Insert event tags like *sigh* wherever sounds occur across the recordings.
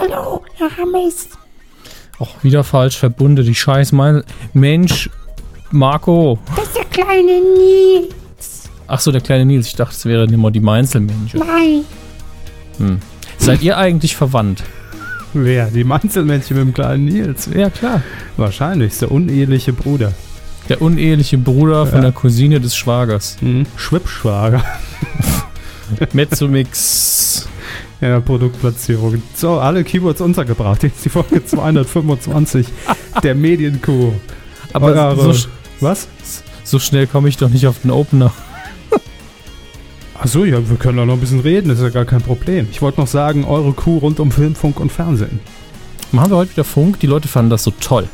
Hallo, Herr Hammes. Auch wieder falsch verbunden, die scheiß mein Mensch, Marco. Das ist der kleine Nils. Ach so, der kleine Nils. Ich dachte, es wäre immer die Meinzelmännchen. Nein. Hm. Seid ihr eigentlich verwandt? Wer? Die Manzelmännchen mit dem kleinen Nils? Ja, klar. Wahrscheinlich, ist der uneheliche Bruder. Der uneheliche Bruder von Ja. der Cousine des Schwagers. Mhm. Schwippschwager. Mezzomix. Ja, Produktplatzierung. So, alle Keywords untergebracht. Jetzt die Folge 225 der Medienkuh. Aber Eure- so, Was? so schnell komme ich doch nicht auf den Opener. Achso, ja, wir können da noch ein bisschen reden, ist ja gar kein Problem. Ich wollte noch sagen, eure Kuh rund um Film, Funk und Fernsehen. Machen wir heute wieder Funk. Die Leute fanden das so toll.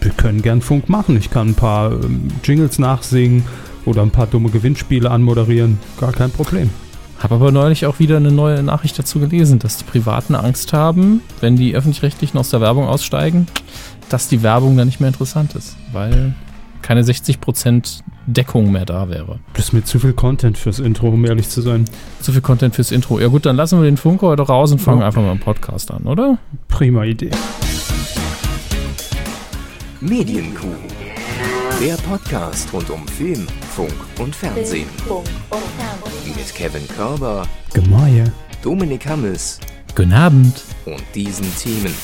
Wir können gern Funk machen. Ich kann ein paar ähm, Jingles nachsingen oder ein paar dumme Gewinnspiele anmoderieren. Gar kein Problem. Habe aber neulich auch wieder eine neue Nachricht dazu gelesen, dass die Privaten Angst haben, wenn die Öffentlich-Rechtlichen aus der Werbung aussteigen, dass die Werbung dann nicht mehr interessant ist, weil keine 60% Deckung mehr da wäre. Das ist mir zu viel Content fürs Intro, um ehrlich zu sein. Zu viel Content fürs Intro. Ja gut, dann lassen wir den Funk heute raus und fangen Ja. einfach mal einen Podcast an, oder? Prima Idee. Medienkuh. Der Podcast rund um Film, Funk und Fernsehen. Mit Kevin Körber, Gemäue. Dominik Hammes Guten Abend. und diesen Themen.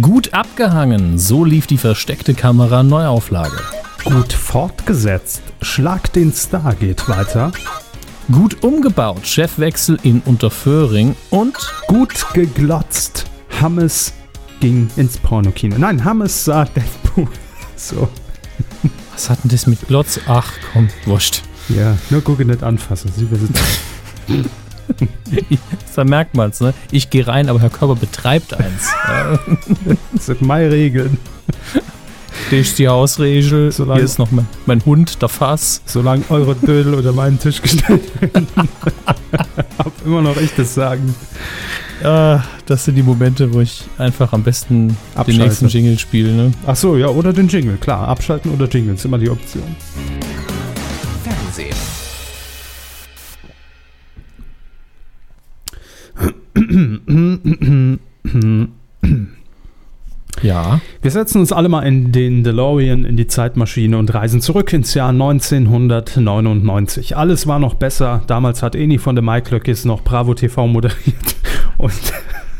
Gut abgehangen, so lief die versteckte Kamera Neuauflage. Gut fortgesetzt. Schlag den Star geht weiter. Gut umgebaut, Chefwechsel in Unterföhring und Gut geglotzt. Hammes ging ins Pornokino. Nein, Hammes sah Deadpool. *laughs* So. Was hat denn das mit Glotz? Ach komm, wurscht. Ja, nur gucke nicht anfassen. Sie wissen. *laughs* Da merkt man's, ne? Ich gehe rein, aber Herr Körper betreibt eins. *laughs* Das sind meine Regeln. Das ist die Hausregel. Solange- Hier ist noch mein, mein Hund, der Fass. Solange eure Dödel unter meinen Tisch gestellt werden. *laughs* Hab immer noch echtes Sagen. Ah, das sind die Momente, wo ich einfach am besten Abschalte. den nächsten Jingle spiele, ne? Ach so, ja, oder den Jingle, klar. Abschalten oder Jingle ist immer die Option. Fernsehen. *clears throat* Ja. Wir setzen uns alle mal in den DeLorean, in die Zeitmaschine und reisen zurück ins Jahr 1999. Alles war noch besser. Damals hat Eni von der Mike Löckis noch Bravo TV moderiert. *laughs* Und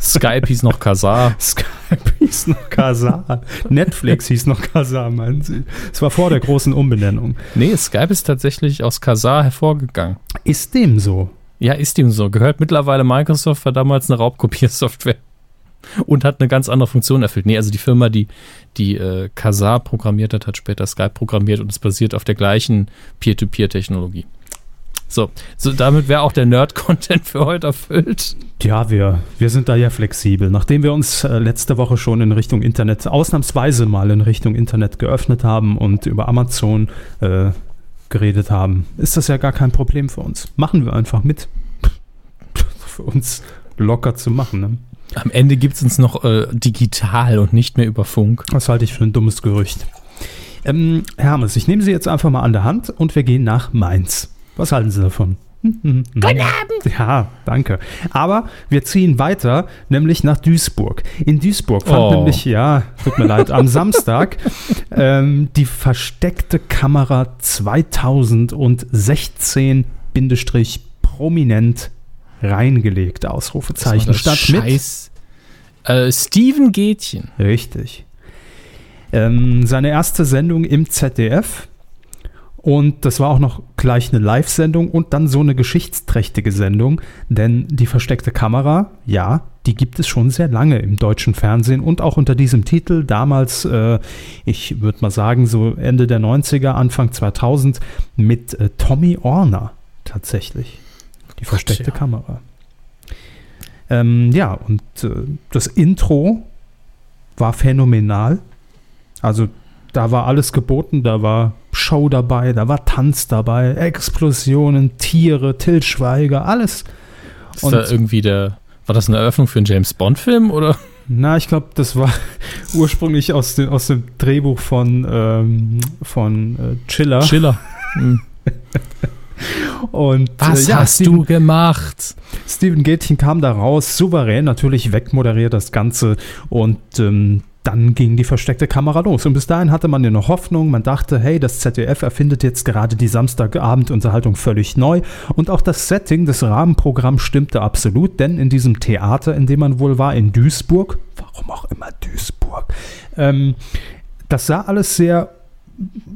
Skype hieß noch Kazar. Skype hieß noch Kazar. Netflix hieß noch Kazar, meinen Sie. Es war vor der großen Umbenennung. Nee, Skype ist tatsächlich aus Kazar hervorgegangen. Ist dem so? Ja, ist ihm so. Gehört mittlerweile Microsoft, war damals eine Raubkopiersoftware. Und hat eine ganz andere Funktion erfüllt. Nee, also die Firma, die, die äh, Kazaa programmiert hat, hat später Skype programmiert und es basiert auf der gleichen Peer-to-Peer-Technologie. So, so damit wäre auch der Nerd-Content für heute erfüllt. Ja, wir, wir sind da ja flexibel. Nachdem wir uns äh, letzte Woche schon in Richtung Internet, ausnahmsweise mal in Richtung Internet geöffnet haben und über Amazon äh, geredet haben, ist das ja gar kein Problem für uns. Machen wir einfach mit. *laughs* für uns locker zu machen. Ne? Am Ende gibt es uns noch äh, digital und nicht mehr über Funk. Das halte ich für ein dummes Gerücht. Ähm, Herr Hermes, ich nehme Sie jetzt einfach mal an der Hand und wir gehen nach Mainz. Was halten Sie davon? Guten Abend. Ja, danke. Aber wir ziehen weiter, nämlich nach Duisburg. In Duisburg fand Oh. nämlich, ja, tut mir leid, am Samstag *laughs* ähm, die versteckte Kamera 2016-prominent reingelegt. Ausrufezeichen. Statt mit Scheiß. Äh, Steven Gätchen. Richtig. Ähm, seine erste Sendung im ZDF. Und das war auch noch gleich eine Live-Sendung und dann so eine geschichtsträchtige Sendung. Denn die versteckte Kamera, ja, die gibt es schon sehr lange im deutschen Fernsehen und auch unter diesem Titel. Damals, äh, ich würde mal sagen, so Ende der 90er, Anfang 2000 mit äh, Tommy Orner tatsächlich. Die versteckte ja. Kamera. Ähm, ja, und äh, das Intro war phänomenal. Also da war alles geboten, da war Show dabei, da war Tanz dabei, Explosionen, Tiere, Till Schweiger, alles. Ist Und- da irgendwie der. War das eine Eröffnung für einen James Bond-Film oder? Na, ich glaube, das war *laughs* ursprünglich aus dem, aus dem Drehbuch von, ähm, von äh, Chiller. Chiller. *laughs* Hm. Und, Was äh, ja, hast Steven, du gemacht? Steven Gätchen kam da raus, souverän natürlich wegmoderiert das Ganze und ähm, dann ging die versteckte Kamera los. Und bis dahin hatte man ja noch Hoffnung. Man dachte, hey, das ZDF erfindet jetzt gerade die Samstagabendunterhaltung völlig neu. Und auch das Setting, das Rahmenprogramm stimmte absolut, denn in diesem Theater, in dem man wohl war, in Duisburg, warum auch immer Duisburg, ähm, das sah alles sehr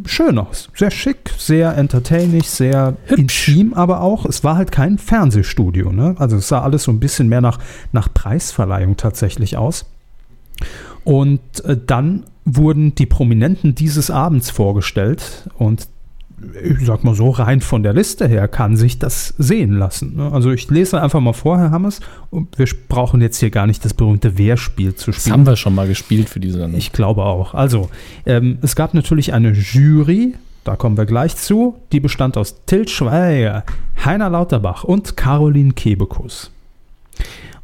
schön aus. Sehr schick, sehr entertaining, sehr Hübsch. intim, aber auch, es war halt kein Fernsehstudio. Ne? Also es sah alles so ein bisschen mehr nach, nach Preisverleihung tatsächlich aus. Und äh, dann wurden die Prominenten dieses Abends vorgestellt und ich sag mal so, rein von der Liste her kann sich das sehen lassen. ne? Also ich lese einfach mal vor, Herr Hammers, und wir brauchen jetzt hier gar nicht das berühmte Wer-Spiel zu Das spielen. haben wir schon mal gespielt für diese Sendung. Ich glaube auch. Also, ähm, es gab natürlich eine Jury, da kommen wir gleich zu, die bestand aus Til Schweiger, Heiner Lauterbach und Caroline Kebekus.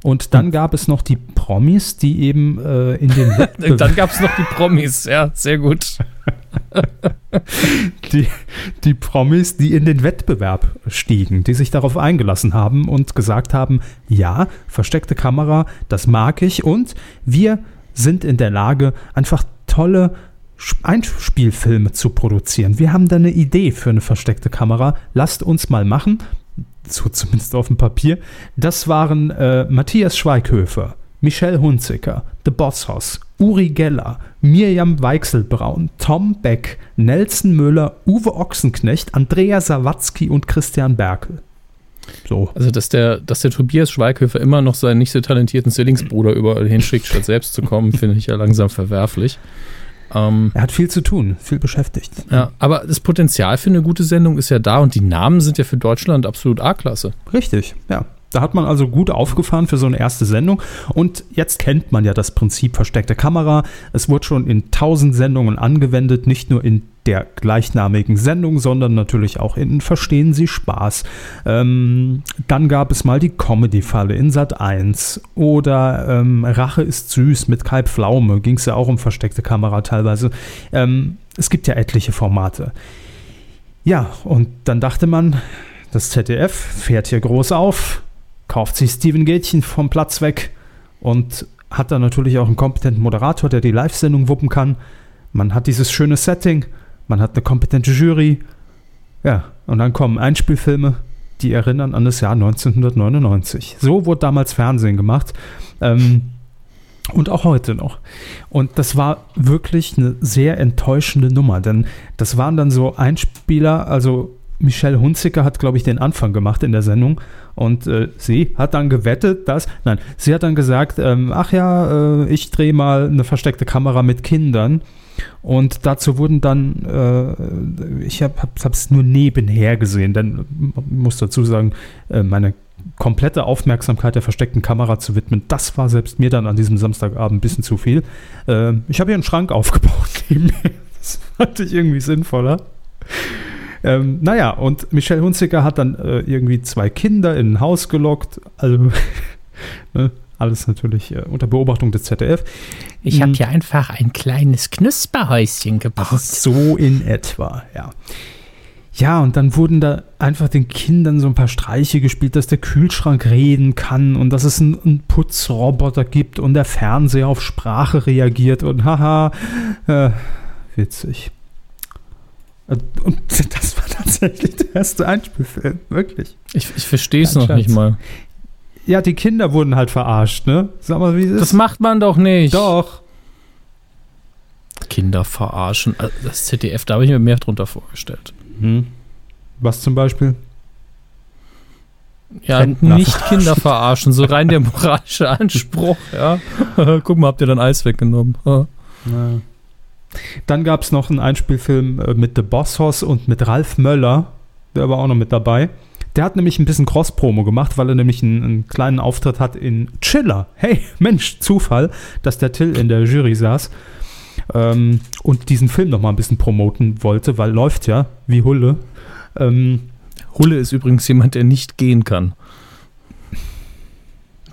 Und dann gab es noch die Promis, die eben äh, in den *laughs* Wettbewerb, Dann gab es noch die Promis, ja, sehr gut. *laughs* die, die Promis, die in den Wettbewerb stiegen, die sich darauf eingelassen haben und gesagt haben, ja, versteckte Kamera, das mag ich und wir sind in der Lage, einfach tolle Einspielfilme zu produzieren. Wir haben da eine Idee für eine versteckte Kamera. Lasst uns mal machen. So zumindest auf dem Papier. Das waren äh, Matthias Schweighöfer, Michelle Hunziker, The Bosshaus, Uri Geller, Mirjam Weichselbraun, Tom Beck, Nelson Müller, Uwe Ochsenknecht, Andrea Sawatzki und Christian Berkel. So. Also, dass der, dass der Tobias Schweighöfer immer noch seinen nicht so talentierten Zwillingsbruder überall hinschickt, statt selbst zu kommen, finde ich ja langsam verwerflich. Ähm, Er hat viel zu tun, viel beschäftigt. ja, aber das Potenzial für eine gute Sendung ist ja da und die Namen sind ja für Deutschland absolut A-Klasse. Richtig, ja. Da hat man also gut aufgefahren für so eine erste Sendung. Und jetzt kennt man ja das Prinzip versteckte Kamera. Es wurde schon in tausend Sendungen angewendet, nicht nur in der gleichnamigen Sendung, sondern natürlich auch in Verstehen Sie Spaß. Ähm, dann gab es mal die Comedy-Falle in Sat 1 oder ähm, Rache ist süß mit Kai Pflaume. Ging es ja auch um versteckte Kamera teilweise. Ähm, es gibt ja etliche Formate. Ja, und dann dachte man, das ZDF fährt hier groß auf, kauft sich Steven Gätchen vom Platz weg und hat dann natürlich auch einen kompetenten Moderator, der die Live-Sendung wuppen kann. Man hat dieses schöne Setting, man hat eine kompetente Jury. Ja, und dann kommen Einspielfilme, die erinnern an das Jahr 1999. So wurde damals Fernsehen gemacht. Ähm, und auch heute noch. Und das war wirklich eine sehr enttäuschende Nummer, denn das waren dann so Einspieler, also Michelle Hunziker hat, glaube ich, den Anfang gemacht in der Sendung und äh, sie hat dann gewettet, dass, nein, sie hat dann gesagt, ähm, ach ja, äh, ich drehe mal eine versteckte Kamera mit Kindern und dazu wurden dann, äh, ich habe es nur nebenher gesehen, denn man muss dazu sagen, äh, meine komplette Aufmerksamkeit der versteckten Kamera zu widmen, das war selbst mir dann an diesem Samstagabend ein bisschen zu viel. Äh, ich habe hier einen Schrank *laughs* aufgebaut neben. Das fand ich irgendwie sinnvoller. Ähm, naja, und Michelle Hunziker hat dann äh, irgendwie zwei Kinder in ein Haus gelockt. Also *laughs* ne, alles natürlich äh, unter Beobachtung des ZDF. Ich habe Mhm. hier einfach ein kleines Knusperhäuschen gebaut. So in etwa, ja. Ja, und dann wurden da einfach den Kindern so ein paar Streiche gespielt, dass der Kühlschrank reden kann und dass es einen, einen Putzroboter gibt und der Fernseher auf Sprache reagiert und haha, äh, witzig. Und *laughs* das war tatsächlich der erste Einspielfilm, wirklich. Ich, ich verstehe es noch nicht mal. Ja, die Kinder wurden halt verarscht, ne? Sag mal, wie ist Das macht man doch nicht. Doch. Kinder verarschen. Also Das ZDF, da habe ich mir mehr drunter vorgestellt. Hm. Was zum Beispiel? Ja, Rentner nicht Kinder verarschen, so rein der moralische Anspruch, ja. *laughs* Guck mal, habt ihr dann Eis weggenommen? Ja. Ja. Dann gab es noch einen Einspielfilm äh, mit The Boss Hoss und mit Ralf Möller. Der war auch noch mit dabei. Der hat nämlich ein bisschen Cross-Promo gemacht, weil er nämlich einen, einen kleinen Auftritt hat in Chiller. Hey, *laughs* Mensch, Zufall, dass der Till in der Jury saß ähm, und diesen Film noch mal ein bisschen promoten wollte, weil läuft ja wie Hulle. Ähm, Hulle ist übrigens jemand, der nicht gehen kann.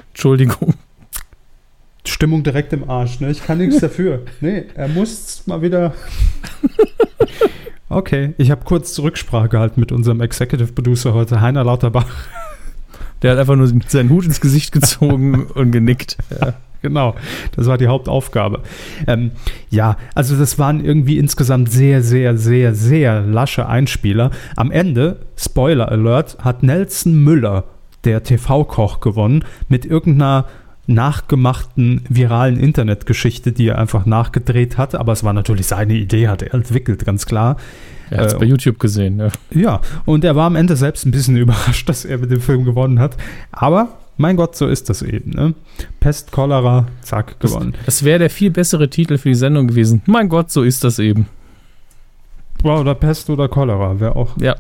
Entschuldigung. Stimmung direkt im Arsch, ne? Ich kann nichts *laughs* dafür. Nee, er muss mal wieder. *laughs* Okay, ich habe kurz Rücksprache gehalten mit unserem Executive Producer heute, Heiner Lauterbach. *laughs* Der hat einfach nur seinen Hut ins Gesicht gezogen *laughs* und genickt. Ja, genau, das war die Hauptaufgabe. Ähm, ja, also das waren irgendwie insgesamt sehr, sehr, sehr, sehr lasche Einspieler. Am Ende, Spoiler Alert, hat Nelson Müller, der TV-Koch, gewonnen mit irgendeiner nachgemachten viralen Internetgeschichte, die er einfach nachgedreht hat. Aber es war natürlich seine Idee, hat er entwickelt, ganz klar. Er hat es Äh, bei YouTube gesehen. Ja. Ja, und er war am Ende selbst ein bisschen *laughs* überrascht, dass er mit dem Film gewonnen hat. Aber mein Gott, so ist das eben. Ne? Pest, Cholera, zack, gewonnen. Das wäre der viel bessere Titel für die Sendung gewesen. Mein Gott, so ist das eben. Wow, oder Pest oder Cholera wäre auch Ja.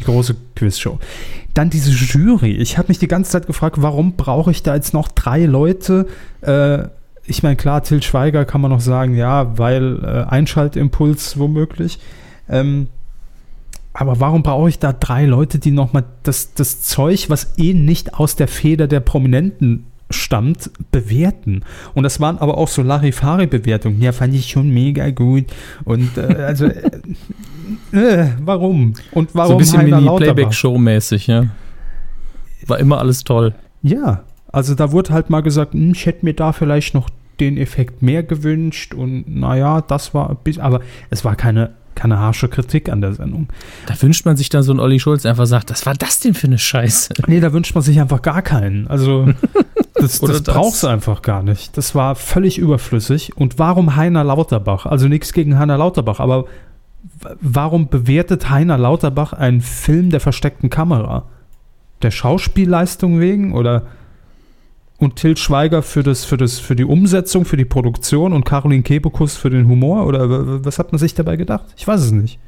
Die große Quizshow. Dann diese Jury. Ich habe mich die ganze Zeit gefragt, warum brauche ich da jetzt noch drei Leute? Äh, ich meine, klar, Till Schweiger kann man noch sagen, ja, weil äh, Einschaltimpuls womöglich. Ähm, aber warum brauche ich da drei Leute, die nochmal das, das Zeug, was eh nicht aus der Feder der Prominenten stammt, bewerten? Und das waren aber auch so Larifari-Bewertungen. Ja, fand ich schon mega gut. Und äh, also, *laughs* äh, warum? Und warum so ein bisschen? Mini-Playback-Show-mäßig, ja. War immer alles toll. Ja, also da wurde halt mal gesagt, hm, ich hätte mir da vielleicht noch den Effekt mehr gewünscht und naja, das war ein bisschen, aber es war keine, keine harsche Kritik an der Sendung. Da wünscht man sich dann so einen Olli Schulz, der einfach sagt, was war das denn für eine Scheiße? *laughs* Nee, da wünscht man sich einfach gar keinen. Also *laughs* das, das das. brauchst du einfach gar nicht. Das war völlig überflüssig. Und warum Heiner Lauterbach? Also nichts gegen Heiner Lauterbach, aber warum bewertet Heiner Lauterbach einen Film der versteckten Kamera? Der Schauspielleistung wegen oder und Till Schweiger für das für das für die Umsetzung, für die Produktion und Caroline Kebekus für den Humor oder was hat man sich dabei gedacht? Ich weiß es nicht.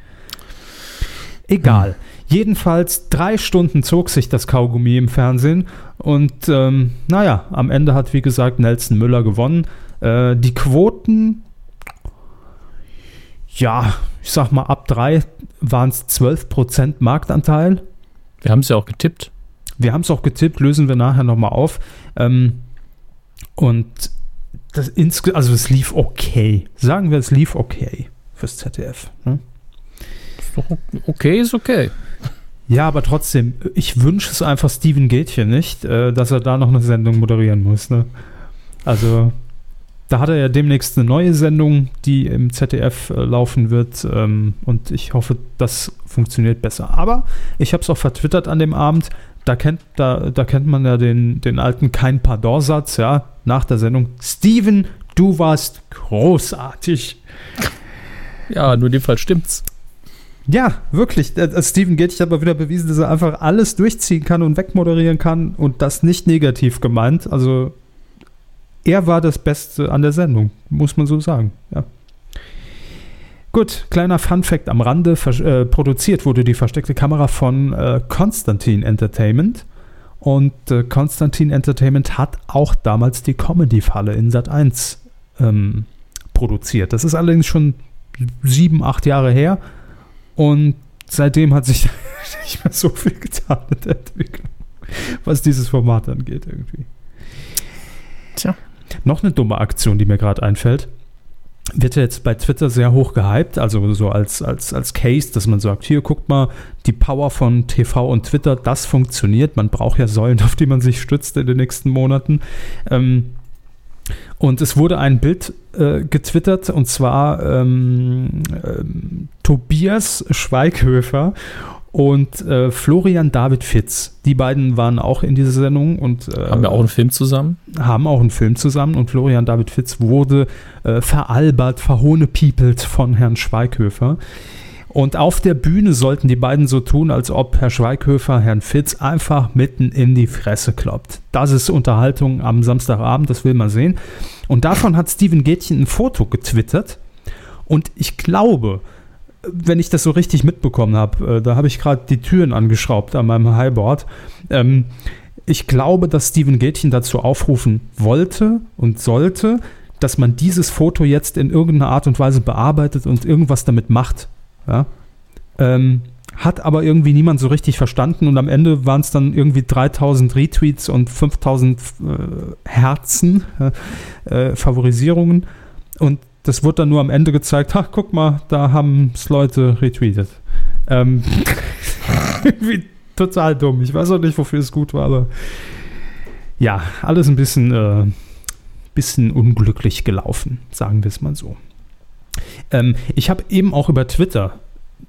Egal. Jedenfalls drei Stunden zog sich das Kaugummi im Fernsehen und ähm, naja, am Ende hat wie gesagt Nelson Müller gewonnen. Äh, die Quoten, ja, ich sag mal ab drei waren es 12% Marktanteil. Wir haben es ja auch getippt. Wir haben es auch getippt, lösen wir nachher nochmal auf. Ähm, und das insge also es lief okay. Sagen wir, es lief okay fürs ZDF. Ne? Okay, ist okay. Ja, aber trotzdem, ich wünsche es einfach Steven Gätchen nicht, äh, dass er da noch eine Sendung moderieren muss. Ne? Also, da hat er ja demnächst eine neue Sendung, die im ZDF äh, laufen wird. Ähm, und ich hoffe, das funktioniert besser. Aber ich habe es auch vertwittert an dem Abend. Da kennt, da, da kennt man ja den, den alten Kein Pardon-Satz, ja, nach der Sendung. Steven, du warst großartig. Ja, nur in dem Fall stimmt's. Ja, wirklich. Der- der Steven Gätchen hat mal wieder bewiesen, dass er einfach alles durchziehen kann und wegmoderieren kann und das nicht negativ gemeint. Also er war das Beste an der Sendung, muss man so sagen. Ja. Gut, kleiner Fun-Fact am Rande. Äh, produziert wurde die versteckte Kamera von äh, Constantine Entertainment. Und äh, Constantine Entertainment hat auch damals die Comedy-Falle in Sat 1 ähm, produziert. Das ist allerdings schon sieben, acht Jahre her. Und seitdem hat sich *laughs* nicht mehr so viel getan in der Entwicklung, was dieses Format angeht irgendwie. Tja. Noch eine dumme Aktion, die mir gerade einfällt. Wird ja jetzt bei Twitter sehr hoch gehypt, also so als, als, als Case, dass man sagt, hier guckt mal, die Power von TV und Twitter, das funktioniert. Man braucht ja Säulen, *laughs* auf die man sich stützt in den nächsten Monaten. Ähm, und es wurde ein Bild äh, getwittert und zwar ähm, ähm, Tobias Schweighöfer und äh, Florian David Fitz. Die beiden waren auch in dieser Sendung und äh, Haben wir auch einen Film zusammen? haben auch einen Film zusammen und Florian David Fitz wurde äh, veralbert, verhohnepiepelt von Herrn Schweighöfer. Und auf der Bühne sollten die beiden so tun, als ob Herr Schweighöfer Herrn Fitz einfach mitten in die Fresse kloppt. Das ist Unterhaltung am Samstagabend, das will man sehen. Und davon hat Steven Gätchen ein Foto getwittert. Und ich glaube, wenn ich das so richtig mitbekommen habe, äh, da habe ich gerade die Türen angeschraubt an meinem Highboard. Ähm, ich glaube, dass Steven Gätchen dazu aufrufen wollte und sollte, dass man dieses Foto jetzt in irgendeiner Art und Weise bearbeitet und irgendwas damit macht. Ja? Ähm, hat aber irgendwie niemand so richtig verstanden und am Ende waren es dann irgendwie 3000 Retweets und 5000 äh, Herzen, *laughs* äh, Favorisierungen. Und das wurde dann nur am Ende gezeigt. Ach, guck mal, da haben es Leute retweetet. Ähm, *laughs* total dumm. Ich weiß auch nicht, wofür es gut war, aber ja, alles ein bisschen, äh, bisschen unglücklich gelaufen, sagen wir es mal so. Ähm, ich habe eben auch über Twitter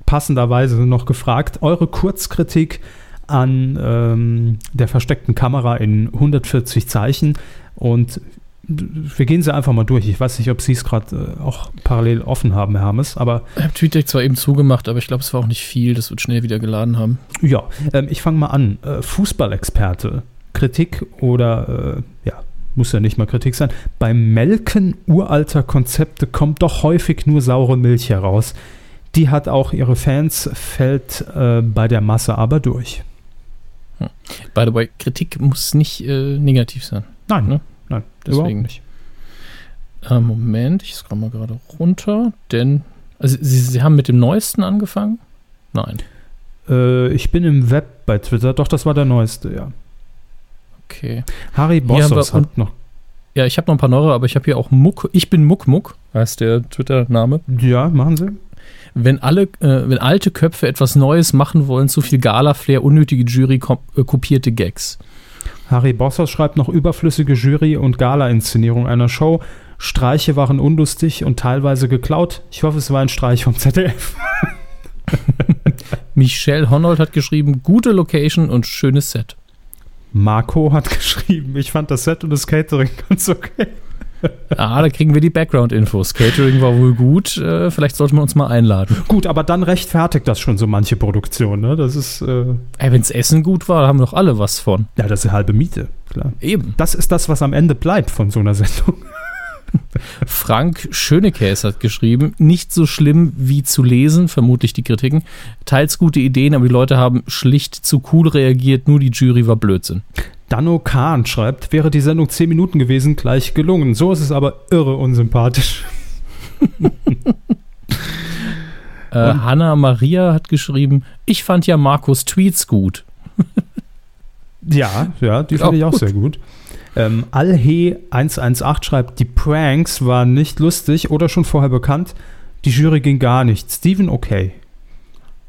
passenderweise noch gefragt, eure Kurzkritik an ähm, der versteckten Kamera in 140 Zeichen und wir gehen sie einfach mal durch. Ich weiß nicht, ob Sie es gerade äh, auch parallel offen haben, Herr Hermes, aber. Ich habe TweetDeck zwar eben zugemacht, aber ich glaube, es war auch nicht viel. Das wird schnell wieder geladen haben. Ja, ähm, ich fange mal an. Äh, Fußballexperte, Kritik oder, äh, ja, muss ja nicht mal Kritik sein. Beim Melken uralter Konzepte kommt doch häufig nur saure Milch heraus. Die hat auch ihre Fans, fällt äh, bei der Masse aber durch. Hm. By the way, Kritik muss nicht äh, negativ sein. Nein, ne? Nein, deswegen nicht. Äh, Moment, ich scroll mal gerade runter, denn also Sie, Sie haben mit dem neuesten angefangen? Nein. Äh, ich bin im Web bei Twitter, doch, das war der neueste, ja. Okay. Harry Bossos hat noch. Ja, ich habe noch ein paar neue, aber ich habe hier auch Muck. Ich bin Muck Muck, heißt der Twitter-Name. Ja, machen Sie. Wenn alle, äh, wenn alte Köpfe etwas Neues machen wollen, zu viel Gala-Flair, unnötige Jury, äh, kopierte Gags. Harry Bossos schreibt noch überflüssige Jury- und Gala-Inszenierung einer Show. Streiche waren unlustig und teilweise geklaut. Ich hoffe, es war ein Streich vom ZDF. *laughs* Michelle Honnold hat geschrieben, gute Location und schönes Set. Marco hat *laughs* geschrieben, ich fand das Set und das Catering ganz okay. Ah, da kriegen wir die Background-Infos. Catering war wohl gut. Äh, vielleicht sollten wir uns mal einladen. Gut, aber dann rechtfertigt das schon so manche Produktion, ne? Das ist. Äh Ey, wenn's Essen gut war, haben doch alle was von. Ja, das ist halbe Miete, klar. Eben. Das ist das, was am Ende bleibt von so einer Sendung. *laughs* Frank Schönekäs hat geschrieben, nicht so schlimm wie zu lesen, vermutlich die Kritiken. Teils gute Ideen, aber die Leute haben schlicht zu cool reagiert, nur die Jury war Blödsinn. Danno Kahn schreibt, wäre die Sendung 10 Minuten gewesen, gleich gelungen. So ist es aber irre unsympathisch. *laughs* äh, Hanna Maria hat geschrieben, ich fand ja Markus Tweets gut. *laughs* ja, ja, die fand ich auch gut. sehr gut. Ähm, Alhe118 schreibt, die Pranks waren nicht lustig oder schon vorher bekannt. Die Jury ging gar nicht. Steven, okay.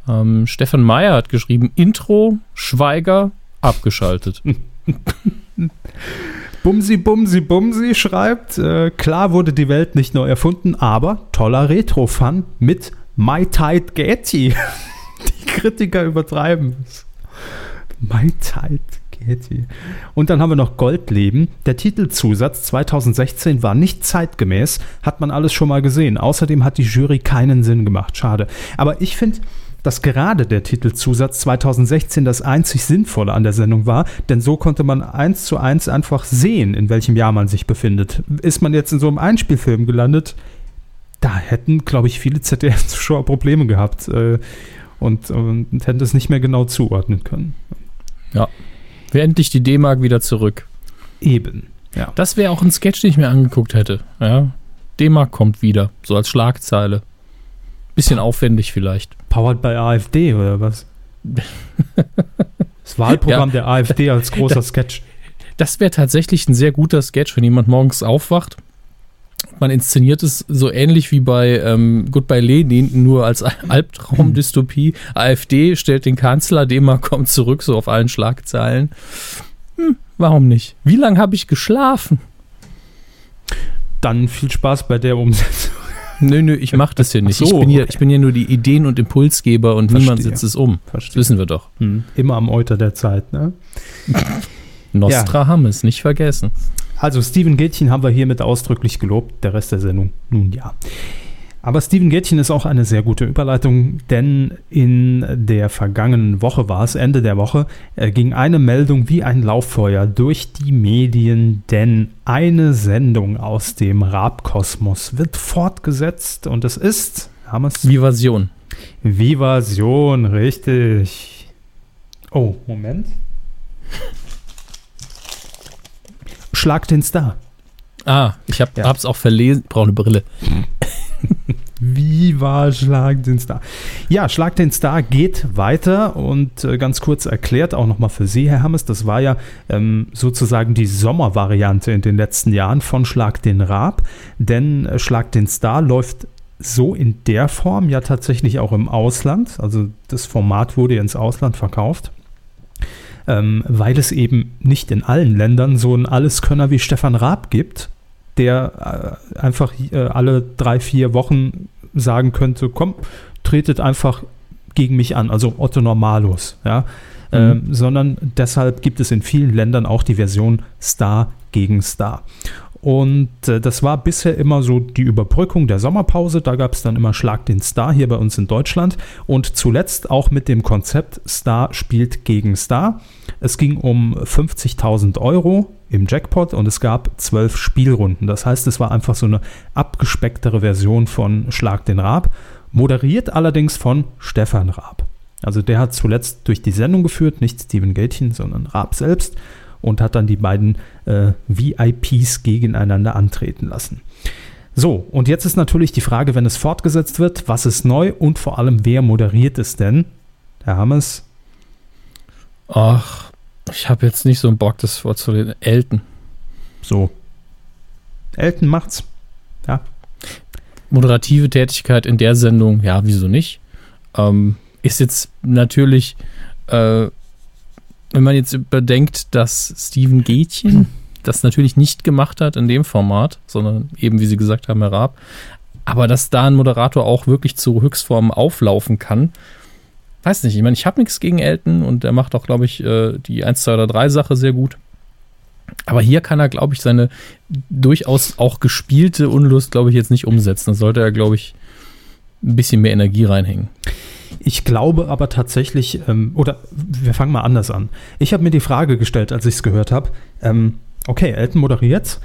Ähm, Stefan Meyer hat geschrieben, Intro, Schweiger, abgeschaltet. *laughs* Bumsi, Bumsi, Bumsi schreibt, äh, klar wurde die Welt nicht neu erfunden, aber toller Retro-Fun mit My Tide Getty. *laughs* die Kritiker übertreiben es. My Tide Getty. Und dann haben wir noch Goldleben. Der Titelzusatz 2016 war nicht zeitgemäß, hat man alles schon mal gesehen. Außerdem hat die Jury keinen Sinn gemacht. Schade. Aber ich finde, dass gerade der Titelzusatz 2016 das einzig Sinnvolle an der Sendung war, denn so konnte man eins zu eins einfach sehen, in welchem Jahr man sich befindet. Ist man jetzt in so einem Einspielfilm gelandet, da hätten, glaube ich, viele ZDF-Zuschauer Probleme gehabt äh, und, und, hätten es nicht mehr genau zuordnen können. Ja, wäre endlich die D-Mark wieder zurück. Eben. Ja. Das wäre auch ein Sketch, den ich mir angeguckt hätte. Ja. D-Mark kommt wieder, so als Schlagzeile. Bisschen aufwendig vielleicht. Powered by AfD oder was? Das Wahlprogramm ja. der AfD als großer *laughs* Sketch. Das wäre tatsächlich ein sehr guter Sketch, wenn jemand morgens aufwacht. Man inszeniert es so ähnlich wie bei ähm, Goodbye Lenin, nur als *laughs* Albtraum-Dystopie. AfD stellt den Kanzler, Dema kommt zurück, so auf allen Schlagzeilen. Hm, warum nicht? Wie lange habe ich geschlafen? Dann viel Spaß bei der Umsetzung. Nö, nö, ich mache das hier nicht. So, ich, bin hier, okay. ich bin hier nur die Ideen- und Impulsgeber und Verstehe. niemand setzt es um. Verstehe. Das wissen wir doch. Hm. Immer am Euter der Zeit, ne? *laughs* Nostradamus, ja. nicht vergessen. Also Steven Gätchen haben wir hiermit ausdrücklich gelobt, der Rest der Sendung nun ja. Aber Steven Gätchen ist auch eine sehr gute Überleitung, denn in der vergangenen Woche war es, Ende der Woche, äh, ging eine Meldung wie ein Lauffeuer durch die Medien, denn eine Sendung aus dem Rabkosmos wird fortgesetzt und es ist, haben es? Vivasion. Vivasion, richtig. Oh, Moment. Schlag den Star. Ah, ich hab, ja. hab's auch verlesen. Brauche eine Brille. *laughs* Viva Schlag den Star. Ja, Schlag den Star geht weiter und äh, ganz kurz erklärt auch nochmal für Sie, Herr Hammes, das war ja ähm, sozusagen die Sommervariante in den letzten Jahren von Schlag den Raab, denn äh, Schlag den Star läuft so in der Form ja tatsächlich auch im Ausland. Also das Format wurde ins Ausland verkauft, ähm, weil es eben nicht in allen Ländern so einen Alleskönner wie Stefan Raab gibt, der äh, einfach äh, alle drei, vier Wochen sagen könnte, komm, tretet einfach gegen mich an, also Otto Normalos, ja. Mhm. Ähm, sondern deshalb gibt es in vielen Ländern auch die Version Star gegen Star. Und äh, das war bisher immer so die Überbrückung der Sommerpause. Da gab es dann immer Schlag den Star hier bei uns in Deutschland. Und zuletzt auch mit dem Konzept Star spielt gegen Star. Es ging um 50.000 Euro im Jackpot und es gab zwölf Spielrunden. Das heißt, es war einfach so eine abgespecktere Version von Schlag den Raab. Moderiert allerdings von Stefan Raab. Also der hat zuletzt durch die Sendung geführt, nicht Steven Gätchen, sondern Raab selbst und hat dann die beiden äh, VIPs gegeneinander antreten lassen. So, und jetzt ist natürlich die Frage, wenn es fortgesetzt wird, was ist neu und vor allem, wer moderiert es denn? Herr Hammers? Ach, ich habe jetzt nicht so einen Bock, das vorzulesen. Elton. So. Elton macht's. Ja. Moderative Tätigkeit in der Sendung, ja, wieso nicht? Ähm, ist jetzt natürlich äh, wenn man jetzt überdenkt, dass Steven Gätchen das natürlich nicht gemacht hat in dem Format, sondern eben, wie Sie gesagt haben, Herr Raab, aber dass da ein Moderator auch wirklich zu Höchstformen auflaufen kann, weiß nicht. Ich meine, ich habe nichts gegen Elton und er macht auch, glaube ich, äh, die 1, 2 oder 3 Sache sehr gut. Aber hier kann er, glaube ich, seine durchaus auch gespielte Unlust, glaube ich, jetzt nicht umsetzen. Da sollte er, glaube ich, ein bisschen mehr Energie reinhängen. Ich glaube aber tatsächlich, ähm, oder wir fangen mal anders an. Ich habe mir die Frage gestellt, als ich es gehört habe, ähm, okay, Elton moderiert,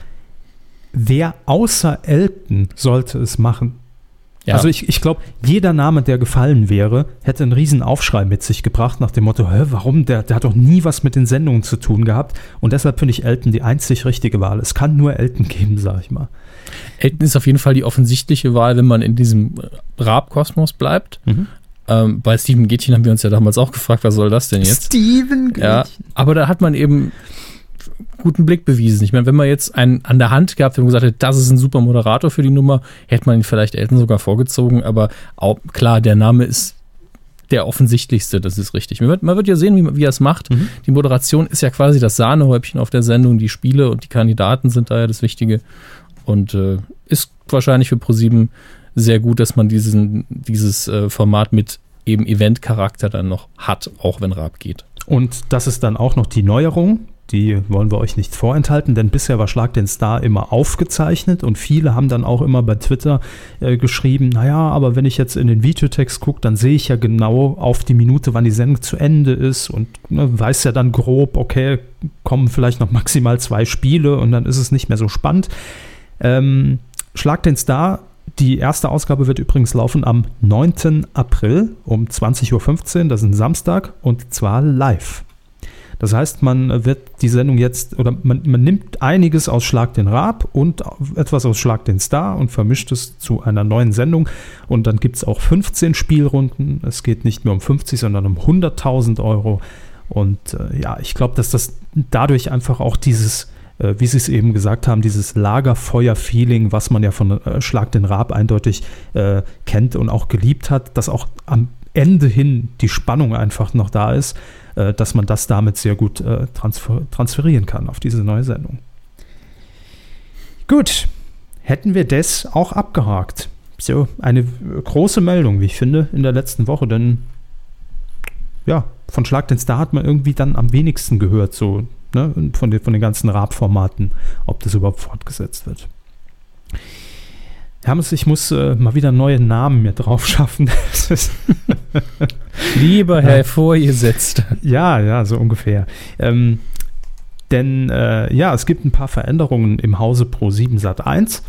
wer außer Elton sollte es machen? Ja. Also ich, ich glaube, jeder Name, der gefallen wäre, hätte einen riesen Aufschrei mit sich gebracht nach dem Motto, Hä, warum? Der, der hat doch nie was mit den Sendungen zu tun gehabt. Und deshalb finde ich Elton die einzig richtige Wahl. Es kann nur Elton geben, sage ich mal. Elton ist auf jeden Fall die offensichtliche Wahl, wenn man in diesem Raab-Kosmos bleibt. Mhm. Ähm, bei Steven Gätchen haben wir uns ja damals auch gefragt, was soll das denn jetzt? Steven Gätchen. Ja, aber da hat man eben guten Blick bewiesen. Ich meine, wenn man jetzt einen an der Hand gehabt hätte und gesagt hätte, das ist ein super Moderator für die Nummer, hätte man ihn vielleicht Elton sogar vorgezogen, aber auch, klar, der Name ist der offensichtlichste, das ist richtig. Man wird, man wird ja sehen, wie, wie er es macht. Mhm. Die Moderation ist ja quasi das Sahnehäubchen auf der Sendung, die Spiele und die Kandidaten sind da ja das Wichtige und äh, ist wahrscheinlich für ProSieben sehr gut, dass man diesen, dieses äh, Format mit eben Event-Charakter dann noch hat, auch wenn Raab geht. Und das ist dann auch noch die Neuerung. Die wollen wir euch nicht vorenthalten, denn bisher war Schlag den Star immer aufgezeichnet und viele haben dann auch immer bei Twitter äh, geschrieben, naja, aber wenn ich jetzt in den Videotext gucke, dann sehe ich ja genau auf die Minute, wann die Sendung zu Ende ist und ne, weiß ja dann grob, okay, kommen vielleicht noch maximal zwei Spiele und dann ist es nicht mehr so spannend. Ähm, Schlag den Star die erste Ausgabe wird übrigens laufen am 9. April um 20.15 Uhr, das ist ein Samstag, und zwar live. Das heißt, man wird die Sendung jetzt, oder man, man, nimmt einiges aus Schlag den Raab und etwas aus Schlag den Star und vermischt es zu einer neuen Sendung. Und dann gibt es auch 15 Spielrunden. Es geht nicht mehr um 50, sondern um 100.000 Euro. Und äh, ja, ich glaube, dass das dadurch einfach auch dieses äh, wie Sie es eben gesagt haben, dieses Lagerfeuer-Feeling, was man ja von äh, Schlag den Raab eindeutig äh, kennt und auch geliebt hat, dass auch am Ende hin die Spannung einfach noch da ist, äh, dass man das damit sehr gut äh, transfer transferieren kann auf diese neue Sendung. Gut, hätten wir das auch abgehakt. So, eine große Meldung, wie ich finde, in der letzten Woche, denn ja, von Schlag den Star hat man irgendwie dann am wenigsten gehört, so ne, von, den, von den ganzen Rap-Formaten, ob das überhaupt fortgesetzt wird. Hermes, ich muss äh, mal wieder neue Namen mir drauf schaffen. *laughs* Lieber Herr Vorgesetzter. Ja, ja, so ungefähr. Ähm, denn äh, ja, es gibt ein paar Veränderungen im Hause Pro 7 Sat 1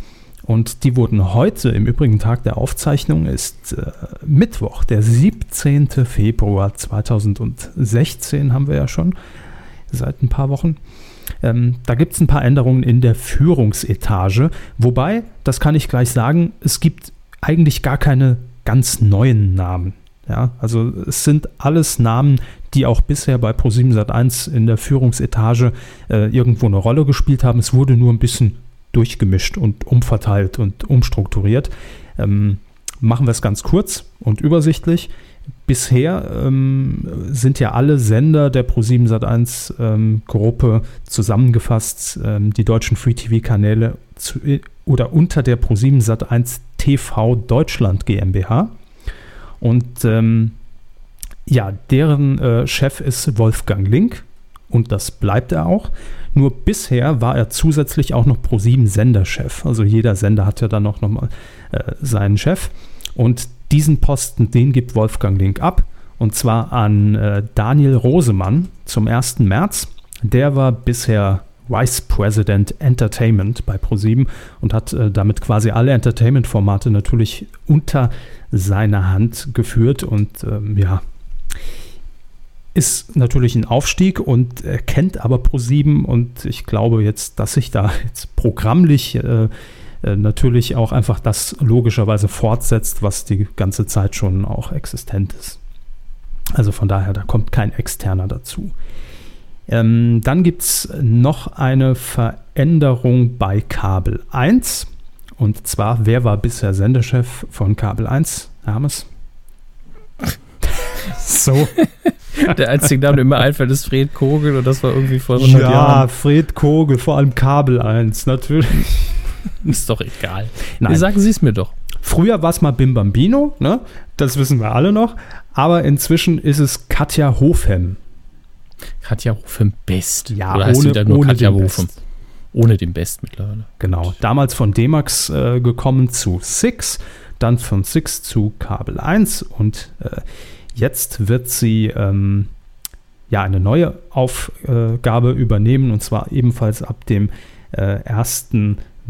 und die wurden heute, im übrigen Tag der Aufzeichnung, ist äh, Mittwoch, der 17. Februar 2016, haben wir ja schon seit ein paar Wochen. Ähm, da gibt es ein paar Änderungen in der Führungsetage. Wobei, das kann ich gleich sagen, es gibt eigentlich gar keine ganz neuen Namen. Ja, also es sind alles Namen, die auch bisher bei Pro7 Sat1 in der Führungsetage äh, irgendwo eine Rolle gespielt haben. Es wurde nur ein bisschen durchgemischt und umverteilt und umstrukturiert. Ähm, machen wir es ganz kurz und übersichtlich. Bisher ähm, sind ja alle Sender der Pro7 Sat1 ähm, Gruppe zusammengefasst, ähm, die deutschen Free TV Kanäle zu, oder unter der Pro7 Sat1 TV Deutschland GmbH. Und ähm, ja, deren äh, Chef ist Wolfgang Link und das bleibt er auch. Nur bisher war er zusätzlich auch noch Pro7 Senderchef. Also jeder Sender hat ja dann auch nochmal äh, seinen Chef. Und diesen Posten, den gibt Wolfgang Link ab. Und zwar an äh, Daniel Rosemann zum 1. März. Der war bisher Vice President Entertainment bei ProSieben und hat äh, damit quasi alle Entertainment-Formate natürlich unter seiner Hand geführt und ähm, ja, ist natürlich ein Aufstieg und er kennt aber ProSieben und ich glaube jetzt, dass sich da jetzt programmlich äh, äh, natürlich auch einfach das logischerweise fortsetzt, was die ganze Zeit schon auch existent ist. Also von daher, da kommt kein externer dazu. Ähm, dann gibt es noch eine Veränderung bei Kabel 1. Und zwar, wer war bisher Sendechef von Kabel 1? Hermes? *laughs* so. Der einzige Name, der mir einfällt, ist Fred Kogel und das war irgendwie vor 100 ja, Jahren. Ja, Fred Kogel, vor allem Kabel 1, natürlich. *laughs* Ist doch egal. Nein. Sagen Sie es mir doch. Früher war es mal Bim Bambino, ne? das wissen wir alle noch. Aber inzwischen ist es Katja Hofhem. Katja Hofhem Best. Ja, Oder heißt ohne, nur ohne Katja Hofhem? Ohne den Best mittlerweile. Genau. Damals von D-Max äh, gekommen zu Six, dann von Six zu Kabel 1 und äh, jetzt wird sie ähm, ja eine neue Aufgabe übernehmen und zwar ebenfalls ab dem äh, 1.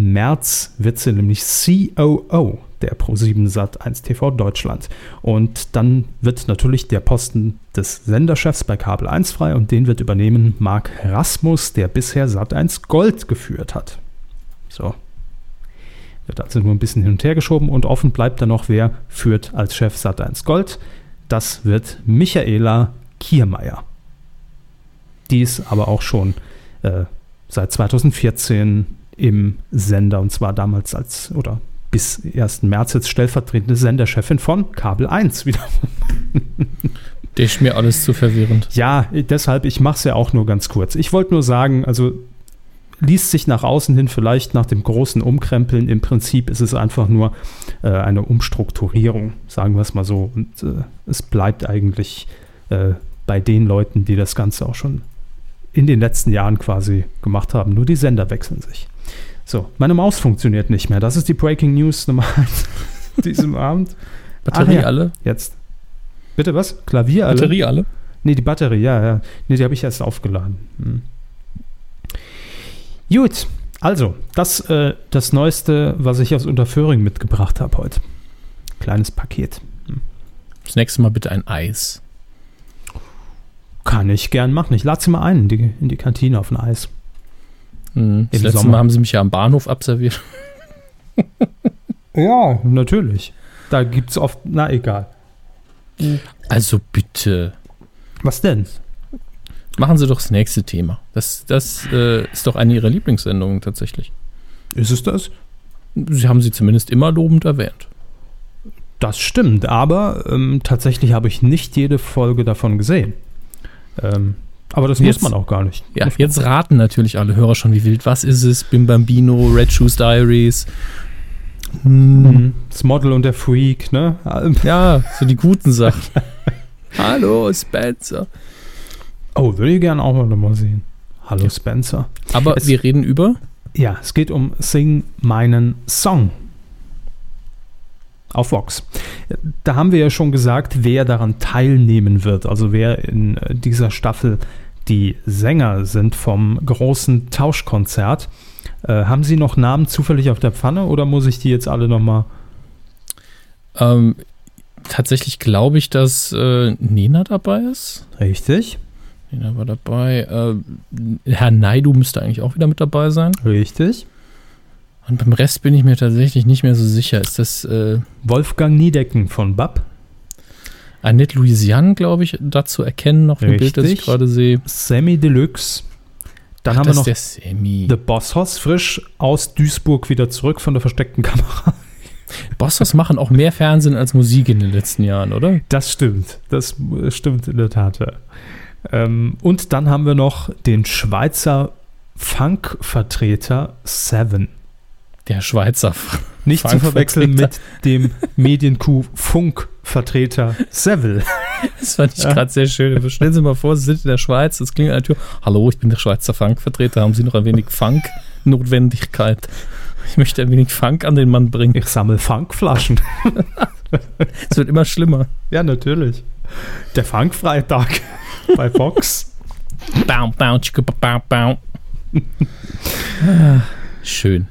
März wird sie nämlich COO der Pro7 Sat 1 TV Deutschland. Und dann wird natürlich der Posten des Senderchefs bei Kabel 1 frei und den wird übernehmen Marc Rasmus, der bisher Sat 1 Gold geführt hat. So. Wird also nur ein bisschen hin und her geschoben und offen bleibt dann noch, wer führt als Chef Sat 1 Gold. Das wird Michaela Kiermeier. Die ist aber auch schon äh, seit 2014 im Sender und zwar damals als oder bis 1. März jetzt stellvertretende Senderchefin von Kabel 1 wiederum. *laughs* Das ist mir alles zu verwirrend. Ja, deshalb, ich mache es ja auch nur ganz kurz. Ich wollte nur sagen, also liest sich nach außen hin vielleicht nach dem großen Umkrempeln. Im Prinzip ist es einfach nur äh, eine Umstrukturierung, sagen wir es mal so. Und äh, es bleibt eigentlich äh, bei den Leuten, die das Ganze auch schon in den letzten Jahren quasi gemacht haben. Nur die Sender wechseln sich. So, meine Maus funktioniert nicht mehr. Das ist die Breaking News Nummer 1 *laughs* diesem Abend. Batterie ja. alle? Jetzt. Bitte was? Klavier alle? Batterie alle? Nee, die Batterie, ja, ja. Nee, die habe ich erst aufgeladen. Hm. Gut, also, das äh, das Neueste, was ich aus Unterföhring mitgebracht habe heute. Kleines Paket. Hm. Das nächste Mal bitte ein Eis. Kann ich gern machen. Ich lade sie mal ein in die, in die Kantine auf ein Eis. Mhm. Das letzte Sommer. Mal haben sie mich ja am Bahnhof abserviert. *laughs* ja, natürlich. Da gibt es oft, na egal. Also bitte. Was denn? Machen Sie doch das nächste Thema. Das, das äh, ist doch eine Ihrer Lieblingssendungen tatsächlich. Ist es das? Sie haben sie zumindest immer lobend erwähnt. Das stimmt, aber ähm, tatsächlich habe ich nicht jede Folge davon gesehen. Ähm, aber das jetzt, muss man auch gar nicht. Ja, jetzt raten natürlich alle Hörer schon, wie wild. Was ist es? Bim Bambino, Red Shoes Diaries. Hm. Das Model und der Freak, ne? Ja, so die guten Sachen. *laughs* Hallo, Spencer. Oh, würde ich gerne auch mal sehen. Hallo, Spencer. Aber es, wir reden über? Ja, es geht um Sing meinen Song auf Vox. Da haben wir ja schon gesagt, wer daran teilnehmen wird, also wer in äh, dieser Staffel die Sänger sind vom großen Tauschkonzert. Äh, haben Sie noch Namen zufällig auf der Pfanne oder muss ich die jetzt alle nochmal? Ähm, tatsächlich glaube ich, dass äh, Nina dabei ist. Richtig. Nina war dabei. Äh, Herr Naidu müsste eigentlich auch wieder mit dabei sein. Richtig. Und beim Rest bin ich mir tatsächlich nicht mehr so sicher. Ist das äh, Wolfgang Niedecken von BAP. Annette Louisiane, glaube ich, dazu erkennen noch im Bild, das ich gerade sehe. Sammy Deluxe. Dann Ach, haben wir noch ist der Sammy. The Boss Hoss frisch aus Duisburg wieder zurück von der versteckten *laughs* Kamera. Bossos machen auch mehr Fernsehen als Musik in den letzten Jahren, oder? Das stimmt. Das äh, stimmt in der Tat. Ja. Ähm, und dann haben wir noch den Schweizer Funk-Vertreter Seven. Der Schweizer. Nicht zu verwechseln mit dem *laughs* Medienkuh Funk-Vertreter Seville. Das fand ich Ja. gerade sehr schön. Stellen Sie mal vor, Sie sind in der Schweiz, es klingt an der Tür. Hallo, ich bin der Schweizer Funk-Vertreter. Haben Sie noch ein wenig Funk-Notwendigkeit? Ich möchte ein wenig Funk an den Mann bringen. Ich sammle Funkflaschen. *laughs* Es wird immer schlimmer. Ja, natürlich. Der Funk-Freitag bei Fox. *laughs* Ah, Schön.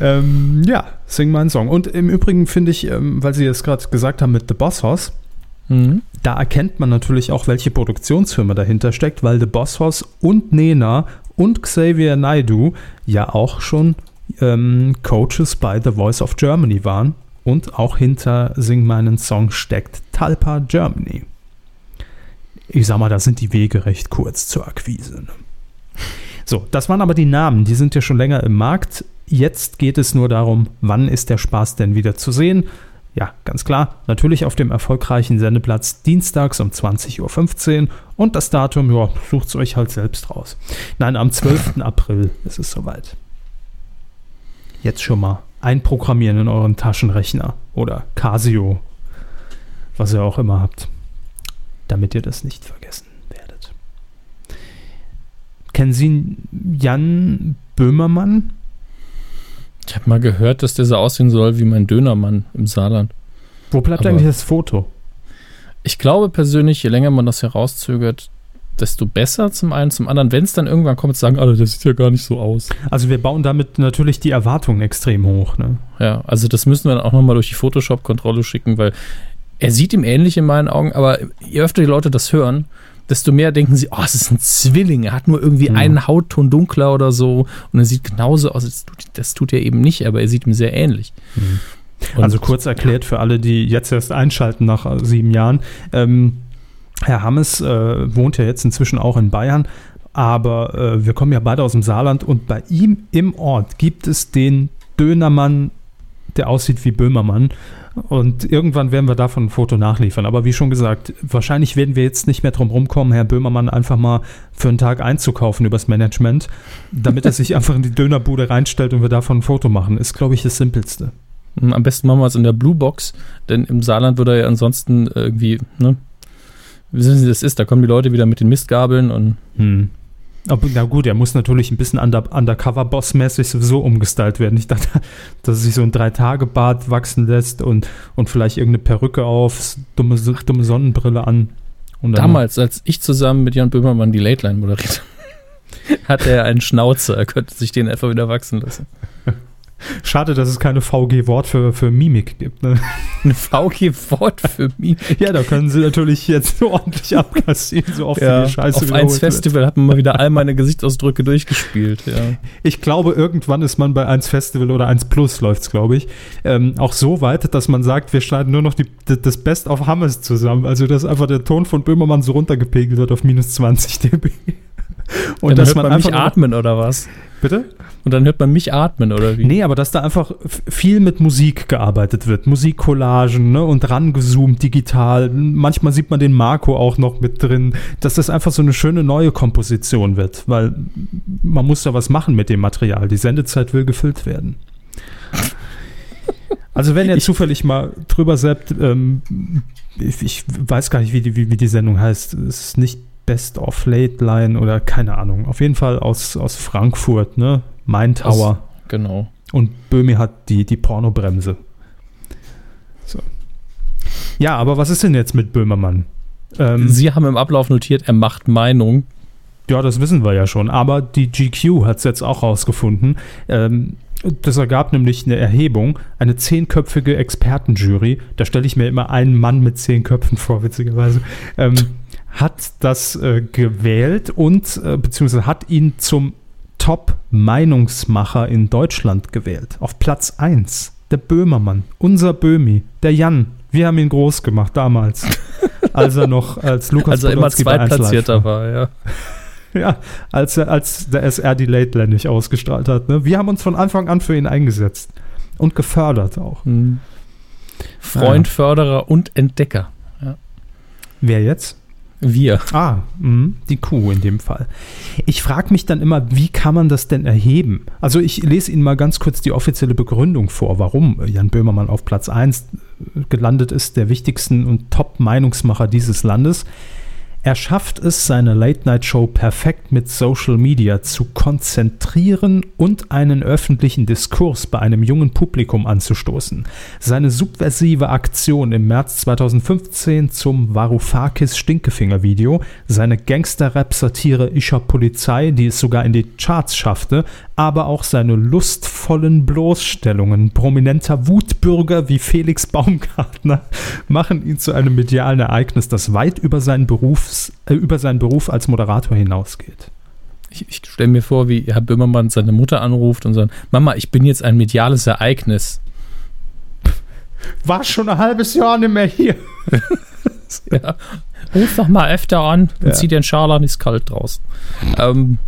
Ähm, ja, sing mal einen Song. Und im Übrigen finde ich, ähm, weil Sie es gerade gesagt haben mit The Boss Hoss, Mhm. da erkennt man natürlich auch, welche Produktionsfirma dahinter steckt, weil The Boss Hoss und Nena und Xavier Naidu ja auch schon ähm, Coaches bei The Voice of Germany waren. Und auch hinter Sing meinen Song steckt Talpa Germany. Ich sag mal, da sind die Wege recht kurz zur Akquise. Ne? So, das waren aber die Namen, die sind ja schon länger im Markt. Jetzt geht es nur darum, wann ist der Spaß denn wieder zu sehen? Ja, ganz klar, natürlich auf dem erfolgreichen Sendeplatz dienstags um 20.15 Uhr und das Datum, ja, sucht es euch halt selbst raus. Nein, am 12. *laughs* April ist es soweit. Jetzt schon mal einprogrammieren in euren Taschenrechner oder Casio, was ihr auch immer habt, damit ihr das nicht vergessen werdet. Kennen Sie Jan Böhmermann? Ich habe mal gehört, dass der so aussehen soll wie mein Dönermann im Saarland. Wo bleibt Aber- eigentlich das Foto? Ich glaube persönlich, je länger man das herauszögert, desto besser zum einen. Zum anderen, wenn es dann irgendwann kommt, sagen alle, das sieht ja gar nicht so aus. Also wir bauen damit natürlich die Erwartungen extrem hoch. Ne? Ja, also das müssen wir dann auch nochmal durch die Photoshop-Kontrolle schicken, weil er sieht ihm ähnlich in meinen Augen, aber je öfter die Leute das hören, desto mehr denken sie, oh, es ist ein Zwilling, er hat nur irgendwie Ja. einen Hautton dunkler oder so und er sieht genauso aus. Das tut, das tut er eben nicht, aber er sieht ihm sehr ähnlich. Und- also kurz erklärt für alle, die jetzt erst einschalten nach äh, sieben Jahren. Ähm, Herr Hammes äh, wohnt ja jetzt inzwischen auch in Bayern, aber äh, wir kommen ja beide aus dem Saarland und bei ihm im Ort gibt es den Dönermann, der aussieht wie Böhmermann. Und irgendwann werden wir davon ein Foto nachliefern. Aber wie schon gesagt, wahrscheinlich werden wir jetzt nicht mehr drum rumkommen, Herr Böhmermann einfach mal für einen Tag einzukaufen übers Management, damit er sich *laughs* einfach in die Dönerbude reinstellt und wir davon ein Foto machen. Ist, glaube ich, das Simpelste. Hm, Am besten machen wir es in der Blue Box, denn im Saarland würde er ja ansonsten irgendwie, ne? Wissen Sie, das ist, da kommen die Leute wieder mit den Mistgabeln und Hm. Aber na gut, er muss natürlich ein bisschen under, Undercover-Boss-mäßig sowieso umgestylt werden. Ich dachte, *laughs* dass er sich so ein Drei-Tage-Bart wachsen lässt und, und vielleicht irgendeine Perücke auf, dumme, dumme Sonnenbrille an. Damals, als ich zusammen mit Jan Böhmermann die Late Line moderiert *laughs* hatte er einen Schnauzer, er könnte sich den einfach wieder wachsen lassen. *laughs* Schade, dass es keine VG-Wort für, für Mimik gibt. Ne? Ein VG-Wort für mich. *laughs* Ja, da können sie natürlich jetzt so ordentlich *laughs* abkassieren, so oft wie die Scheiße auf eins wird. Festival hat man mal wieder all meine Gesichtsausdrücke durchgespielt. Ja. Ich glaube, irgendwann ist man bei 1 Festival oder 1 Plus läuft's, glaube ich, ähm, auch so weit, dass man sagt, wir schneiden nur noch die, das Best of Hammes zusammen. Also, dass einfach der Ton von Böhmermann so runtergepegelt wird auf minus 20 dB. Und dann dass man, einfach atmen oder was? Bitte? Und dann hört man mich atmen oder wie? Nee, aber dass da einfach viel mit Musik gearbeitet wird. Musikcollagen ne? und rangezoomt digital. Manchmal sieht man den Marco auch noch mit drin. Dass das einfach so eine schöne neue Komposition wird. Weil man muss ja was machen mit dem Material. Die Sendezeit will gefüllt werden. Also wenn ihr zufällig mal drüber seppt, ähm, ich, ich weiß gar nicht, wie die, wie, wie die Sendung heißt. Es ist nicht Best of Late Line oder keine Ahnung. Auf jeden Fall aus, aus Frankfurt, ne? Main Tower. Genau. Und Böhmi hat die, die Pornobremse. So. Ja, aber was ist denn jetzt mit Böhmermann? Ähm, Sie haben im Ablauf notiert, er macht Meinung. ja, das wissen wir ja schon. Aber die GQ hat es jetzt auch rausgefunden. Ähm, das ergab nämlich eine Erhebung, eine zehnköpfige Expertenjury. Da stelle ich mir immer einen Mann mit zehn Köpfen vor, witzigerweise. Ähm, hat das äh, gewählt und äh, beziehungsweise hat ihn zum Top-Meinungsmacher in Deutschland gewählt. Auf Platz 1 der Böhmermann, unser Böhmi, der Jan. Wir haben ihn groß gemacht damals, *laughs* als er noch als Lukas Als er immer Podolski bei 1 Live zweitplatzierter war, ja. *laughs* Ja, als, als der SR die Late Land ausgestrahlt hat. Ne? Wir haben uns von Anfang an für ihn eingesetzt und gefördert auch. Hm. Freund, Förderer und Entdecker. Wer jetzt? Wir. Ah, mh, die Kuh in dem Fall. Ich frage mich dann immer, wie kann man das denn erheben? Also ich lese Ihnen mal ganz kurz die offizielle Begründung vor, warum Jan Böhmermann auf Platz 1 gelandet ist, der wichtigsten und Top-Meinungsmacher dieses Landes. Er schafft es, seine Late-Night-Show perfekt mit Social Media zu konzentrieren und einen öffentlichen Diskurs bei einem jungen Publikum anzustoßen. Seine subversive Aktion im März 2015 zum Varoufakis Stinkefinger-Video, seine Gangster-Rap-Satire hab Polizei, die es sogar in die Charts schaffte, aber auch seine lustvollen Bloßstellungen prominenter Wutbürger wie Felix Baumgartner *laughs* machen ihn zu einem medialen Ereignis, das weit über seinen, Berufs, äh, über seinen Beruf als Moderator hinausgeht. Ich, ich stelle mir vor, wie Herr Böhmermann seine Mutter anruft und sagt, Mama, ich bin jetzt ein mediales Ereignis. War schon ein halbes Jahr nicht mehr hier. *laughs* Ja. Ruf doch mal öfter an und Ja. zieh dir einen Schal an, ist kalt draußen. Ähm,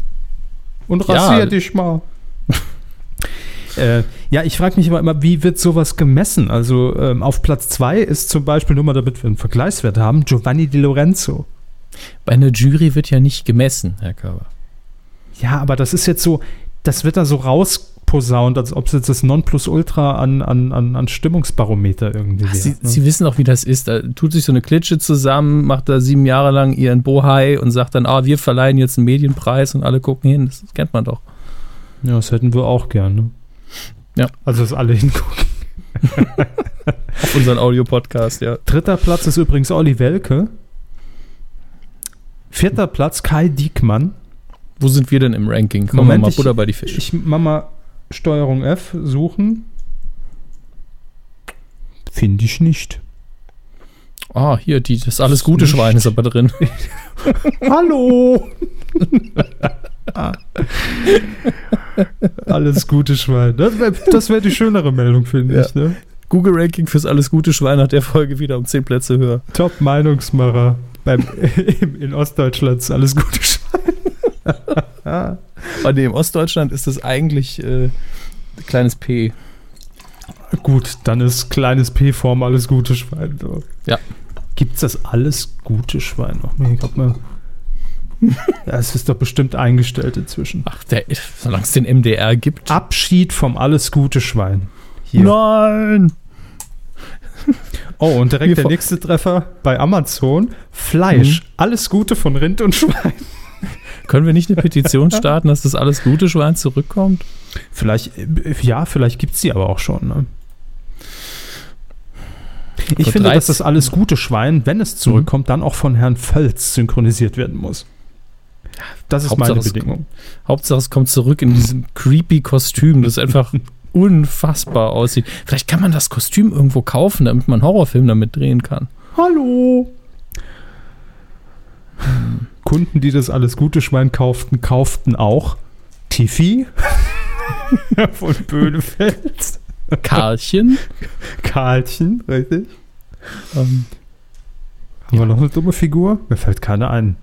Und Ja. rasier dich mal. *laughs* äh, ja, ich frage mich aber immer, wie wird sowas gemessen? Also ähm, auf Platz 2 ist zum Beispiel, nur mal damit wir einen Vergleichswert haben, Giovanni Di Lorenzo. Bei einer Jury wird ja nicht gemessen, Herr Körber. Ja, aber das ist jetzt so, das wird da so rausposaunt, als ob es jetzt das Nonplusultra an, an, an, an Stimmungsbarometer irgendwie wäre. Sie, ne? Sie wissen doch, wie das ist. Da tut sich so eine Klitsche zusammen, macht da sieben Jahre lang ihren Bohai und sagt dann, ah, wir verleihen jetzt einen Medienpreis und alle gucken hin. Das kennt man doch. ja, das hätten wir auch gern. Ne? Ja. Also, dass alle hingucken. *laughs* Auf unseren Audio-Podcast, ja. Dritter Platz ist übrigens Olli Welke. Vierter Platz Kai Diekmann. Wo sind wir denn im Ranking? Kommen Moment, wir mal ich- Butter bei die Fische. Ich mach mal Steuerung F suchen. Finde ich nicht. Ah, hier, die, das alles gute Nicht. Schwein ist aber drin. *laughs* Hallo! *laughs* Alles gute Schwein. Das wäre das wär die schönere Meldung, finde Ja. ich. Ne? Google-Ranking fürs alles gute Schwein hat der Folge wieder um 10 Plätze höher. Top-Meinungsmacher beim, *laughs* in Ostdeutschland ist alles gute Schwein. *laughs* Aber nee, im Ostdeutschland ist das eigentlich äh, kleines P. Gut, dann ist kleines P-Form alles gute Schwein. Ja. Gibt es das alles gute Schwein noch? Ich glaub mal. *laughs* Es ist doch bestimmt eingestellt inzwischen. Ach, der, solange es den MDR gibt. Abschied vom alles gute Schwein. Hier. Nein! Oh, und direkt Wir der nächste Treffer bei Amazon. Fleisch. Mhm. Alles Gute von Rind und Schwein. *laughs* Können wir nicht eine Petition *laughs* starten, dass das alles gute Schwein zurückkommt? Vielleicht, äh, ja, vielleicht gibt es die aber auch schon. Ne? Ich Vor finde, 13 dass das alles gute Schwein, wenn es zurückkommt, dann auch von Herrn Völz synchronisiert werden muss. Das ist Hauptsache meine es- Bedingung. Hauptsache, es kommt zurück in diesem creepy Kostüm, das einfach *laughs* unfassbar aussieht. Vielleicht kann man das Kostüm irgendwo kaufen, damit man einen Horrorfilm damit drehen kann. Hallo. Kunden, die das alles gute Schwein kauften, kauften auch Tiffy *laughs* von Böhnefeld. Karlchen. Karlchen, richtig. ähm, Haben wir noch eine dumme Figur? Mir fällt keine ein.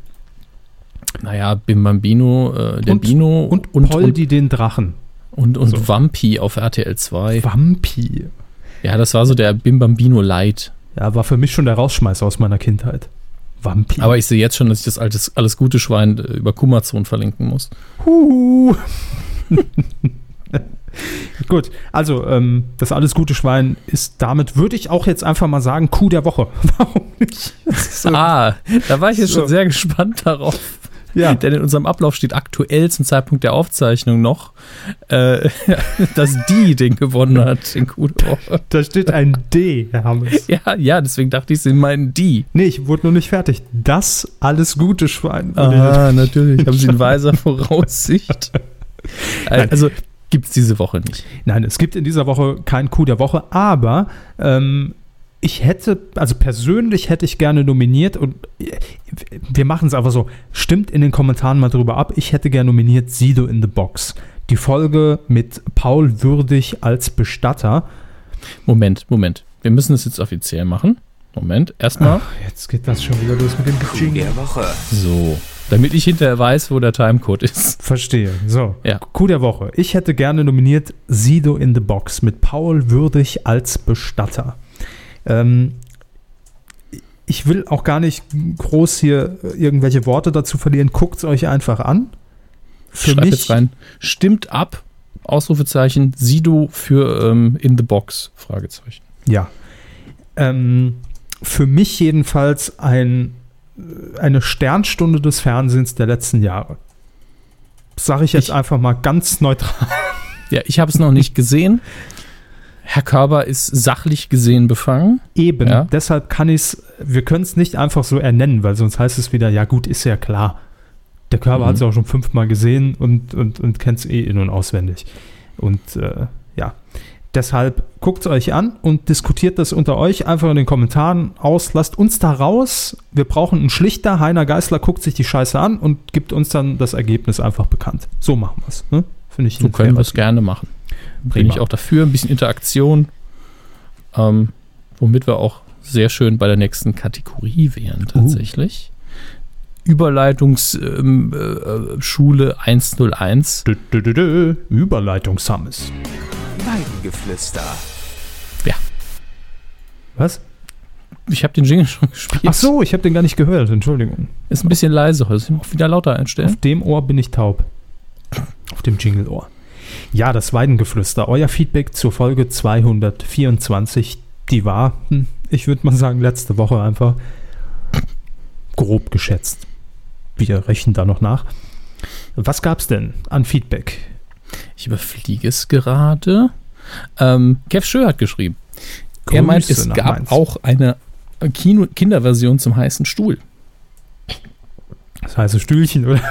naja, Bim Bambino, äh, der Und- Bino Und, und, und, Poldi den Drachen. Und, und So. Vampi auf RTL 2. Vampi. Ja, das war so der Bim Bambino Light. Ja, war für mich schon der Rausschmeißer aus meiner Kindheit. Vampi. Aber ich sehe jetzt schon, dass ich das altes, alles gute Schwein äh, über Kumazon verlinken muss. Huhu. *laughs* Gut, also ähm, das alles gute Schwein ist damit, würde ich auch jetzt einfach mal sagen, Kuh der Woche. *laughs* Warum nicht? So- Ah, da war ich jetzt So. schon sehr gespannt darauf. Ja, Denn in unserem Ablauf steht aktuell zum Zeitpunkt der Aufzeichnung noch, äh, *laughs* dass die den gewonnen hat, den Woche. da steht ein D, Herr Hammes. Ja, ja, deswegen dachte ich, sie meinen die. Nee, ich wurde noch nicht fertig. Das alles gute Schwein. Ah, natürlich. Haben sie in weiser Voraussicht. *laughs* Nein. Also gibt es diese Woche nicht. Nein, es gibt in dieser Woche kein Coup der Woche, aber ähm, ich hätte, also persönlich hätte ich gerne nominiert und wir machen es einfach so. Stimmt in den Kommentaren mal drüber ab. Ich hätte gerne nominiert Sido in the Box. Die Folge mit Paul Würdig als Bestatter. Moment, Moment. Wir müssen es jetzt offiziell machen. Moment, erstmal. Jetzt geht das schon wieder los mit dem Coup der Woche. So. Damit ich hinterher weiß, wo der Timecode ist. Verstehe. So, Ja. Coup der Woche. Ich hätte gerne nominiert Sido in the Box mit Paul Würdig als Bestatter. Ähm, ich will auch gar nicht groß hier irgendwelche Worte dazu verlieren. Guckt es euch einfach an. Für Schreib mich, jetzt rein. Stimmt ab. Ausrufezeichen. Sido für ähm, in the box. Fragezeichen. ja. Ähm, für mich jedenfalls ein, eine Sternstunde des Fernsehens der letzten Jahre. Sage ich jetzt Ich- einfach mal ganz neutral. Ja, ich habe es noch nicht gesehen. *laughs* Herr Körber ist sachlich gesehen befangen. Eben, Ja. deshalb kann ich es, wir können es nicht einfach so ernennen, weil sonst heißt es wieder, ja gut, ist ja klar. Der Körper Mhm. hat es auch schon fünfmal gesehen und, und, und kennt es eh in- und auswendig. Und äh, ja, deshalb guckt es euch an und diskutiert das unter euch einfach in den Kommentaren aus. Lasst uns da raus. Wir brauchen einen Schlichter. Heiner Geißler guckt sich die Scheiße an und gibt uns dann das Ergebnis einfach bekannt. So machen wir es. Ne? Finde ich So können wir es gerne machen. Bin Prima. ich auch dafür. Ein bisschen Interaktion. Ähm, womit wir auch sehr schön bei der nächsten Kategorie wären, tatsächlich. Überleitungsschule ähm, äh, Schule 101. Dö, dö, dö, dö. Überleitung Summes. Weidengeflüster. Was? Ich habe den Jingle *laughs* schon gespielt. Ach so, ich habe den gar nicht gehört. Entschuldigung. Ist ein bisschen leise heute. Soll ich auch wieder lauter einstellen? Auf dem Ohr bin ich taub. Auf dem Jingle-Ohr. Ja, das Weidengeflüster. Euer Feedback zur Folge 224. Die war, hm, ich würde mal sagen, letzte Woche einfach grob geschätzt. Wir rechnen da noch nach. Was gab's denn an Feedback? Ich überfliege es gerade. Ähm, Kev Schö hat geschrieben. er meint, Grüße es gab Mainz. auch eine Kino Kinderversion zum heißen Stuhl. Das heißt Stühlchen, oder?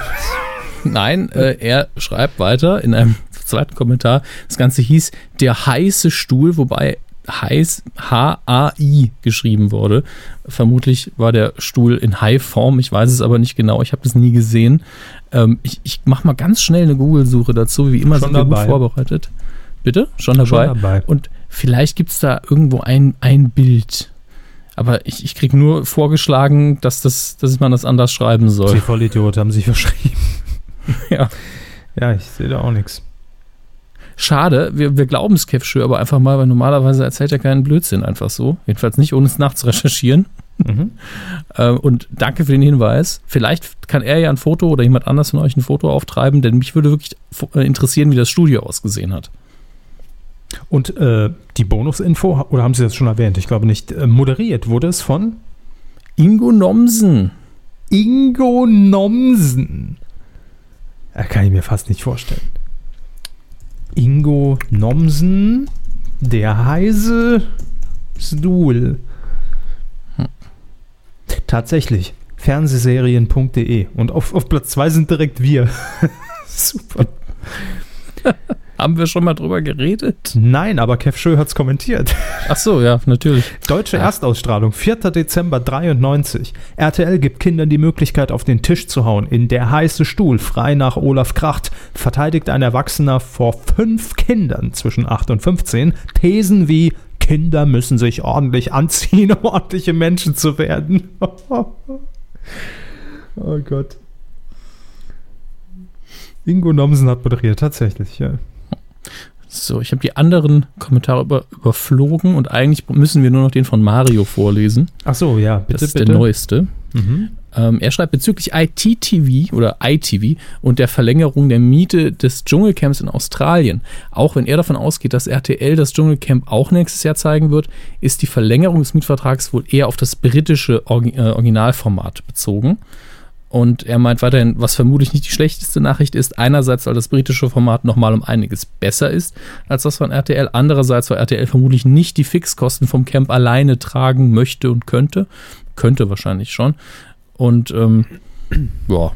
Nein, äh, er schreibt weiter in einem zweiten Kommentar. Das Ganze hieß Der heiße Stuhl, wobei heiß H-A-I geschrieben wurde. Vermutlich war der Stuhl in High-Form. Ich weiß es aber nicht genau. Ich habe das nie gesehen. Ähm, ich ich mache mal ganz schnell eine Google-Suche dazu. Wie immer Schon sind wir dabei. gut vorbereitet. Bitte? Schon dabei? Schon dabei. Und vielleicht gibt es da irgendwo ein, ein Bild. Aber ich, ich kriege nur vorgeschlagen, dass, das, dass man das anders schreiben Die soll. Vollidiot haben sich verschrieben. *laughs* Ja. Ja, ich sehe da auch nichts. Schade, wir, wir glauben es Kev Schö aber einfach mal, weil normalerweise erzählt er keinen Blödsinn einfach so. Jedenfalls nicht, ohne es nachzurecherchieren. Mhm. *laughs* Äh, und danke für den Hinweis. Vielleicht kann er ja ein Foto oder jemand anders von euch ein Foto auftreiben, denn mich würde wirklich äh, interessieren, wie das Studio ausgesehen hat. Und äh, die Bonusinfo, oder haben Sie das schon erwähnt? Ich glaube nicht. Äh, moderiert wurde es von Ingo Nomsen. Ingo Nomsen. Da kann ich mir fast nicht vorstellen. Ingo Nomsen, der heiße Stuhl. Tatsächlich. Fernsehserien.de. Und auf, auf Platz 2 sind direkt wir. *laughs* Super. Haben wir schon mal drüber geredet? Nein, aber Kev Schö hat es kommentiert. *laughs* Ach so, ja, natürlich. Deutsche Ja. Erstausstrahlung, 4. Dezember 93. RTL gibt Kindern die Möglichkeit, auf den Tisch zu hauen. In der heiße Stuhl, frei nach Olaf Kracht, verteidigt ein Erwachsener vor fünf Kindern zwischen 8 und 15 Thesen wie Kinder müssen sich ordentlich anziehen, um ordentliche Menschen zu werden. *laughs* oh Gott. Ingo Nomsen hat moderiert, tatsächlich, ja. So, ich habe die anderen Kommentare über, überflogen und eigentlich müssen wir nur noch den von Mario vorlesen. Ach so, ja, bitte, das ist bitte. der neueste. Mhm. Ähm, er schreibt bezüglich ITTV oder ITV und der Verlängerung der Miete des Dschungelcamps in Australien. Auch wenn er davon ausgeht, dass RTL das Dschungelcamp auch nächstes Jahr zeigen wird, ist die Verlängerung des Mietvertrags wohl eher auf das britische Orgi äh, Originalformat bezogen. Und er meint weiterhin, was vermutlich nicht die schlechteste Nachricht ist, einerseits, weil das britische Format nochmal um einiges besser ist als das von RTL, andererseits, weil RTL vermutlich nicht die Fixkosten vom Camp alleine tragen möchte und könnte. Könnte wahrscheinlich schon. Und ähm, ja,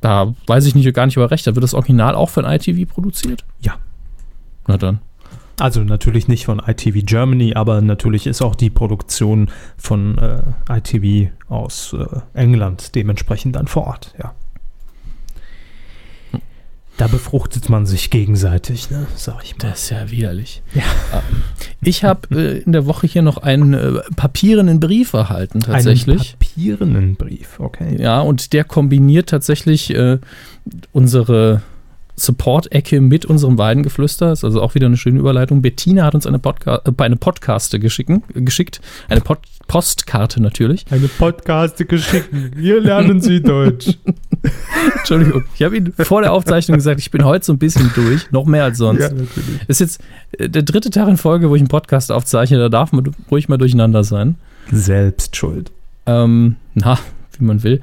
da weiß ich nicht gar nicht, ob er recht hat. Wird das Original auch von ITV produziert? Ja. Na dann. Also natürlich nicht von ITV Germany, aber natürlich ist auch die Produktion von äh, ITV aus äh, England dementsprechend dann vor Ort, ja. Da befruchtet man sich gegenseitig, ne, sag ich mal. Das ist ja widerlich. Ja. Ähm, Ich habe äh, in der Woche hier noch einen äh, papierenden Brief erhalten, tatsächlich. Einen papierenden Brief, okay. Ja, und der kombiniert tatsächlich äh, unsere Support-Ecke mit unserem Weidengeflüster. Ist also auch wieder eine schöne Überleitung. Bettina hat uns eine, Podca äh, eine Podcaste geschicken, geschickt. Eine Pod Postkarte natürlich. Eine Podcast geschickt. Hier lernen Sie Deutsch. *laughs* Entschuldigung. Ich habe Ihnen vor der Aufzeichnung gesagt, ich bin heute so ein bisschen durch. Noch mehr als sonst. natürlich. Ist jetzt äh, der dritte Tag in Folge, wo ich einen Podcast aufzeichne. Da darf man ruhig mal durcheinander sein. Selbst schuld. Ähm, na, wie man will.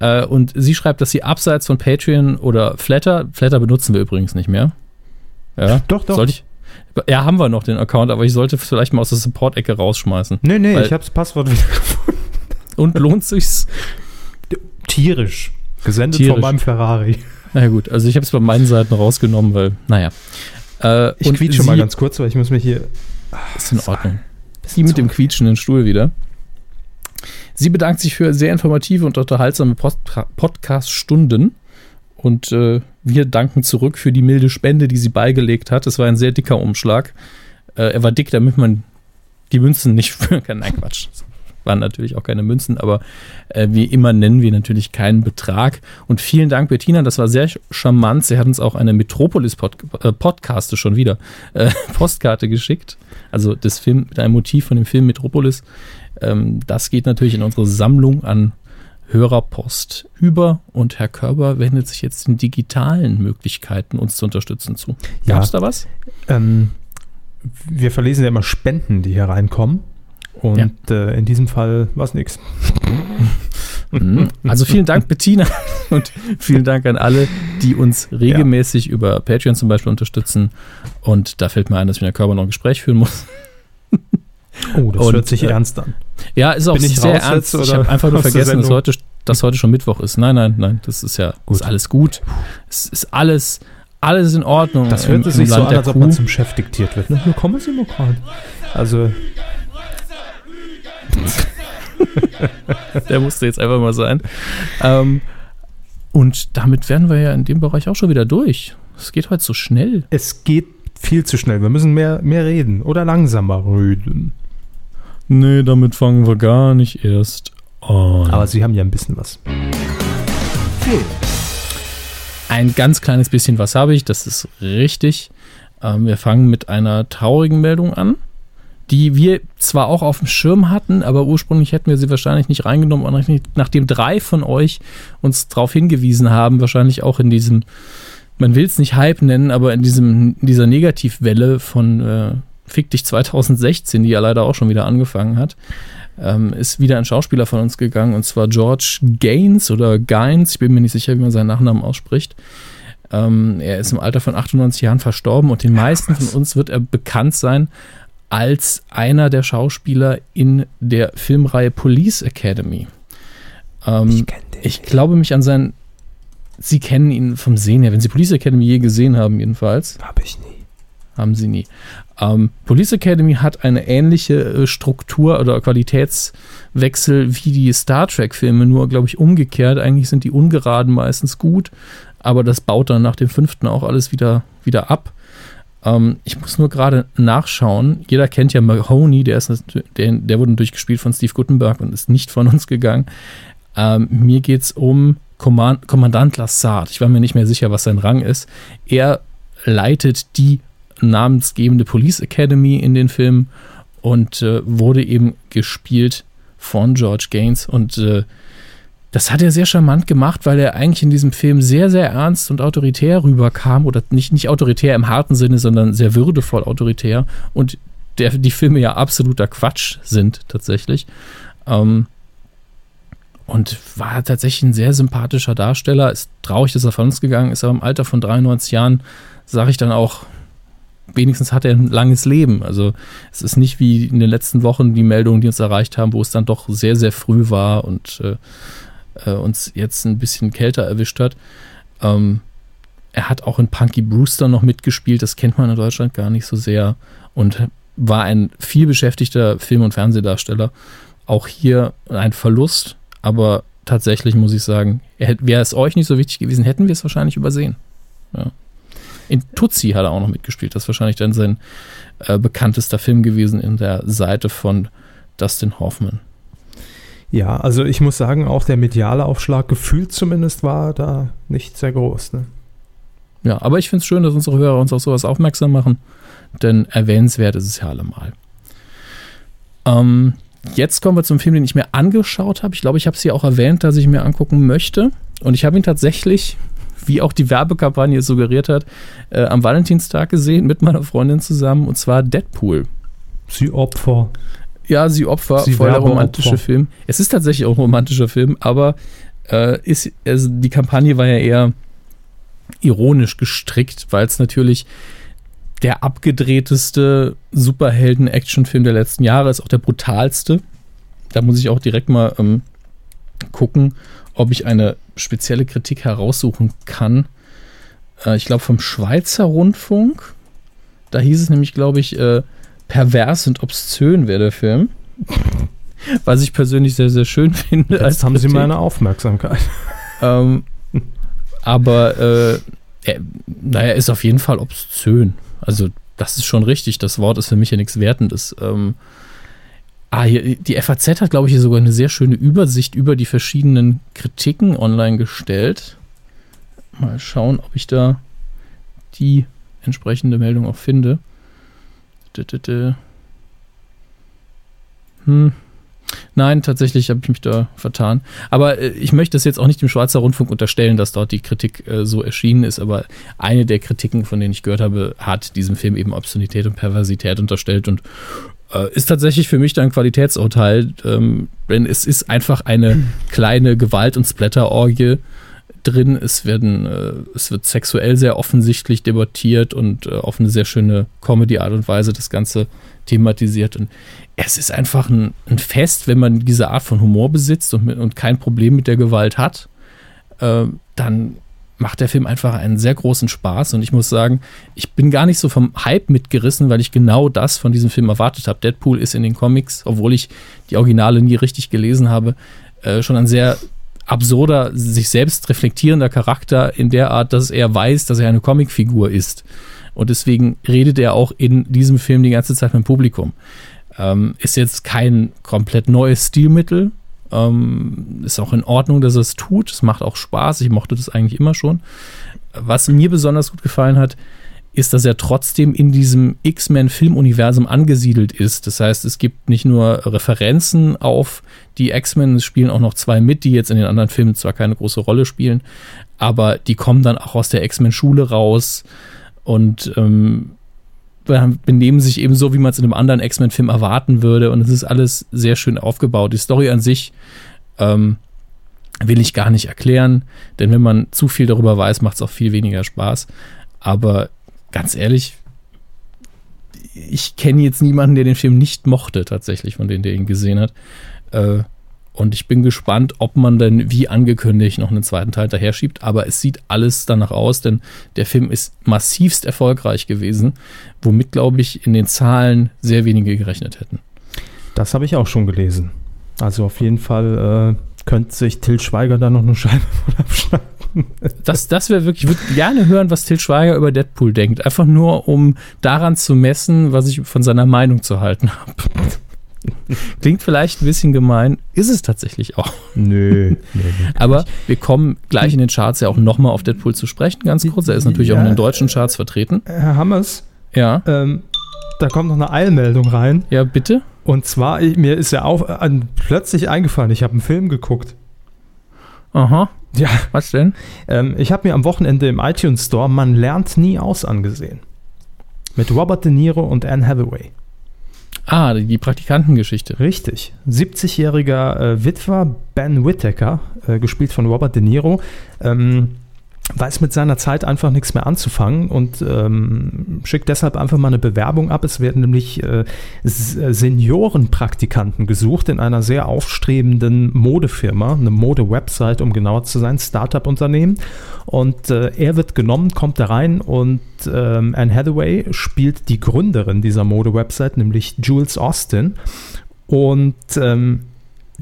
Äh, und sie schreibt, dass sie abseits von Patreon oder Flatter, Flatter benutzen wir übrigens nicht mehr. Ja, Doch, doch. Sollte ich, ja, haben wir noch den Account, aber ich sollte vielleicht mal aus der Support-Ecke rausschmeißen. Nee, nee, ich habe das Passwort wieder gefunden. Und lohnt sich's? Tierisch. Gesendet Tierisch. von meinem Ferrari. Na ja, gut, also ich habe es bei meinen Seiten rausgenommen, weil, naja. Äh, Ich quietsche mal ganz kurz, weil ich muss mich hier. Ist in Ordnung. Sie mit dem quietschenden Stuhl wieder. Sie bedankt sich für sehr informative und unterhaltsame Post Podcast-Stunden. Und äh, wir danken zurück für die milde Spende, die sie beigelegt hat. Es war ein sehr dicker Umschlag. Äh, er war dick, damit man die Münzen nicht *laughs* führen kann. Nein, Quatsch. Waren natürlich auch keine Münzen, aber äh, wie immer nennen wir natürlich keinen Betrag. Und vielen Dank, Bettina, das war sehr charmant. Sie hat uns auch eine Metropolis-Podcaste schon wieder äh, *laughs* Postkarte geschickt. Also das Film mit einem Motiv von dem Film Metropolis. Ähm, das geht natürlich in unsere Sammlung an Hörerpost über und Herr Körber wendet sich jetzt den digitalen Möglichkeiten, uns zu unterstützen zu. Ja. Gab's da was? Ähm, wir verlesen ja immer Spenden, die hier reinkommen. Und äh, in diesem Fall war es nichts. Mhm. Also vielen Dank, Bettina, *laughs* und vielen Dank an alle, die uns regelmäßig über Patreon zum Beispiel unterstützen. Und da fällt mir ein, dass ich mit der Körper noch ein Gespräch führen muss. *laughs* Oh, das Und, hört sich äh, ernst an. Ja, ist auch Bin ich sehr ernst. jetzt, Ich habe einfach nur vergessen, dass heute, dass heute schon Mittwoch ist. Nein, nein, nein, das ist ja Gut. Ist alles gut. Es ist alles, alles in Ordnung. Das hört sich so Land an, als ob man zum Chef diktiert wird. Ne? Hier kommen Sie mal gerade. Also, *laughs* Der musste jetzt einfach mal sein. Ähm, und damit wären wir ja in dem Bereich auch schon wieder durch. Es geht heute so schnell. es geht viel zu schnell. Wir müssen mehr, mehr reden oder langsamer reden. Nee, damit fangen wir gar nicht erst an. Aber Sie haben ja ein bisschen was. Film. Ein ganz kleines bisschen was habe ich, das ist richtig. Ähm, wir fangen mit einer traurigen Meldung an, die wir zwar auch auf dem Schirm hatten, aber ursprünglich hätten wir sie wahrscheinlich nicht reingenommen, nachdem drei von euch uns darauf hingewiesen haben, wahrscheinlich auch in diesem, man will es nicht Hype nennen, aber in diesem, in dieser Negativwelle von äh, Fick dich 2016, die ja leider auch schon wieder angefangen hat, ähm, ist wieder ein Schauspieler von uns gegangen und zwar George Gaines oder Gaines, ich bin mir nicht sicher, wie man seinen Nachnamen ausspricht. Ähm, er ist im Alter von 98 Jahren verstorben und den meisten von uns wird er bekannt sein als einer der Schauspieler in der Filmreihe Police Academy. Ähm, den. ich glaube mich an seinen. Sie kennen ihn vom Sehen her, wenn Sie Police Academy je gesehen haben, jedenfalls. Habe ich nie. Haben sie nie. Ähm, Police Academy hat eine ähnliche äh, Struktur oder Qualitätswechsel wie die Star Trek-Filme, nur, glaube ich, umgekehrt. Eigentlich sind die ungeraden meistens gut, aber das baut dann nach dem fünften auch alles wieder, wieder ab. Ähm, ich muss nur gerade nachschauen. Jeder kennt ja Mahoney, der, ist, der, der wurde natürlich gespielt von Steve Guttenberg und ist nicht von *laughs* uns gegangen. Ähm, mir geht es um Command Kommandant Lassard. Ich war mir nicht mehr sicher, was sein Rang ist. Er leitet die namensgebende Police Academy in den Filmen und äh, wurde eben gespielt von George Gaines. Und äh, das hat er sehr charmant gemacht, weil er eigentlich in diesem Film sehr, sehr ernst und autoritär rüberkam. Oder nicht, nicht autoritär im harten Sinne, sondern sehr würdevoll autoritär. Und der, die Filme ja absoluter Quatsch sind tatsächlich. Ähm, und war tatsächlich ein sehr sympathischer Darsteller. Ist traurig, dass er von uns gegangen ist, aber im Alter von 93 Jahren sage ich dann auch, wenigstens hat er ein langes Leben. Also es ist nicht wie in den letzten Wochen die Meldungen, die uns erreicht haben, wo es dann doch sehr, sehr früh war und äh, äh, uns jetzt ein bisschen kälter erwischt hat. Ähm, er hat auch in Punky Brewster noch mitgespielt, das kennt man in Deutschland gar nicht so sehr und war ein viel beschäftigter Film- und Fernsehdarsteller. Auch hier ein Verlust, aber tatsächlich muss ich sagen, wäre es euch nicht so wichtig gewesen, hätten wir es wahrscheinlich übersehen. Ja. In Tutsi hat er auch noch mitgespielt. Das ist wahrscheinlich dann sein äh, bekanntester Film gewesen in der Seite von Dustin Hoffman. Ja, also ich muss sagen, auch der mediale Aufschlag gefühlt zumindest war da nicht sehr groß. Ne? Ja, aber ich finde es schön, dass unsere Hörer uns auf sowas aufmerksam machen, denn erwähnenswert ist es ja allemal. Ähm, jetzt kommen wir zum Film, den ich mir angeschaut habe. Ich glaube, ich habe es hier auch erwähnt, dass ich mir angucken möchte. Und ich habe ihn tatsächlich, wie auch die Werbekampagne suggeriert hat, äh, am Valentinstag gesehen mit meiner Freundin zusammen, und zwar Deadpool. Sie Opfer. Ja, sie Opfer, sie voll der romantische Film. Es ist tatsächlich auch ein romantischer Film, aber äh, ist, also die Kampagne war ja eher ironisch gestrickt, weil es natürlich der abgedrehteste Superhelden-Actionfilm der letzten Jahre ist, auch der brutalste. Da muss ich auch direkt mal ähm, gucken, ob ich eine spezielle Kritik heraussuchen kann. Äh, ich glaube vom Schweizer Rundfunk. Da hieß es nämlich, glaube ich, äh, pervers und obszön wäre der Film. Was ich persönlich sehr, sehr schön finde. Jetzt haben Kritik. Sie meine Aufmerksamkeit. Ähm, aber äh, er, naja, ist auf jeden Fall obszön. Also, das ist schon richtig. Das Wort ist für mich ja nichts Wertendes. Ähm, ah, hier, die FAZ hat, glaube ich, hier sogar eine sehr schöne Übersicht über die verschiedenen Kritiken online gestellt. Mal schauen, ob ich da die entsprechende Meldung auch finde. Hm. Nein, tatsächlich habe ich mich da vertan. Aber äh, ich möchte das jetzt auch nicht dem Schweizer Rundfunk unterstellen, dass dort die Kritik äh, so erschienen ist. Aber eine der Kritiken, von denen ich gehört habe, hat diesem Film eben Obszönität und Perversität unterstellt und äh, ist tatsächlich für mich dann ein Qualitätsurteil. Ähm, denn es ist einfach eine kleine Gewalt- und Splatterorgie drin. Es werden, äh, es wird sexuell sehr offensichtlich debattiert und äh, auf eine sehr schöne Comedy-Art und Weise das Ganze thematisiert. Und es ist einfach ein, ein, Fest, wenn man diese Art von Humor besitzt und, und kein Problem mit der Gewalt hat, äh, dann macht der Film einfach einen sehr großen Spaß. Und ich muss sagen, ich bin gar nicht so vom Hype mitgerissen, weil ich genau das von diesem Film erwartet habe. Deadpool ist in den Comics, obwohl ich die Originale nie richtig gelesen habe, äh, schon ein sehr absurder, sich selbst reflektierender Charakter in der Art, dass er weiß, dass er eine Comicfigur ist. Und deswegen redet er auch in diesem Film die ganze Zeit mit dem Publikum. Ähm, ist jetzt kein komplett neues Stilmittel. Ähm, ist auch in Ordnung, dass er es tut. Es macht auch Spaß. Ich mochte das eigentlich immer schon. Was mir besonders gut gefallen hat, ist, dass er trotzdem in diesem X-Men-Filmuniversum angesiedelt ist. Das heißt, es gibt nicht nur Referenzen auf die X-Men, es spielen auch noch zwei mit, die jetzt in den anderen Filmen zwar keine große Rolle spielen, aber die kommen dann auch aus der X-Men-Schule raus und ähm, benehmen sich eben so, wie man es in einem anderen X-Men-Film erwarten würde. Und es ist alles sehr schön aufgebaut. Die Story an sich ähm, will ich gar nicht erklären, denn wenn man zu viel darüber weiß, macht es auch viel weniger Spaß. Aber ganz ehrlich, ich kenne jetzt niemanden, der den Film nicht mochte, tatsächlich, von denen, der ihn gesehen hat. Äh, und ich bin gespannt, ob man denn wie angekündigt noch einen zweiten Teil daher schiebt. Aber es sieht alles danach aus, denn der Film ist massivst erfolgreich gewesen, womit, glaube ich, in den Zahlen sehr wenige gerechnet hätten. Das habe ich auch schon gelesen. Also auf jeden Fall äh, könnte sich Till Schweiger da noch eine Scheibe von abschneiden. *laughs* Das, das wäre wirklich, ich würde gerne hören, was Till Schweiger über Deadpool denkt. Einfach nur, um daran zu messen, was ich von seiner Meinung zu halten habe. *laughs* Klingt vielleicht ein bisschen gemein, ist es tatsächlich auch. Nö. nö *laughs* Aber wir kommen gleich in den Charts ja auch nochmal auf Deadpool zu sprechen, ganz kurz. Er ist natürlich ja, auch in den deutschen Charts vertreten. Herr Hammers. Ja. Ähm, da kommt noch eine Eilmeldung rein. Ja, bitte. Und zwar, mir ist ja auch äh, plötzlich eingefallen, ich habe einen Film geguckt. Aha. Ja. Was denn? Ähm, ich habe mir am Wochenende im iTunes Store Man lernt nie aus angesehen. Mit Robert De Niro und Anne Hathaway. Ah, die Praktikantengeschichte. Richtig. 70-jähriger äh, Witwer Ben Whittaker, äh, gespielt von Robert De Niro, ähm, weiß mit seiner Zeit einfach nichts mehr anzufangen und ähm, schickt deshalb einfach mal eine Bewerbung ab. Es werden nämlich äh, Seniorenpraktikanten gesucht in einer sehr aufstrebenden Modefirma, eine Mode-Website, um genauer zu sein, Startup-Unternehmen. Und äh, er wird genommen, kommt da rein und ähm, Anne Hathaway spielt die Gründerin dieser Mode-Website, nämlich Jules Austin. Und ähm,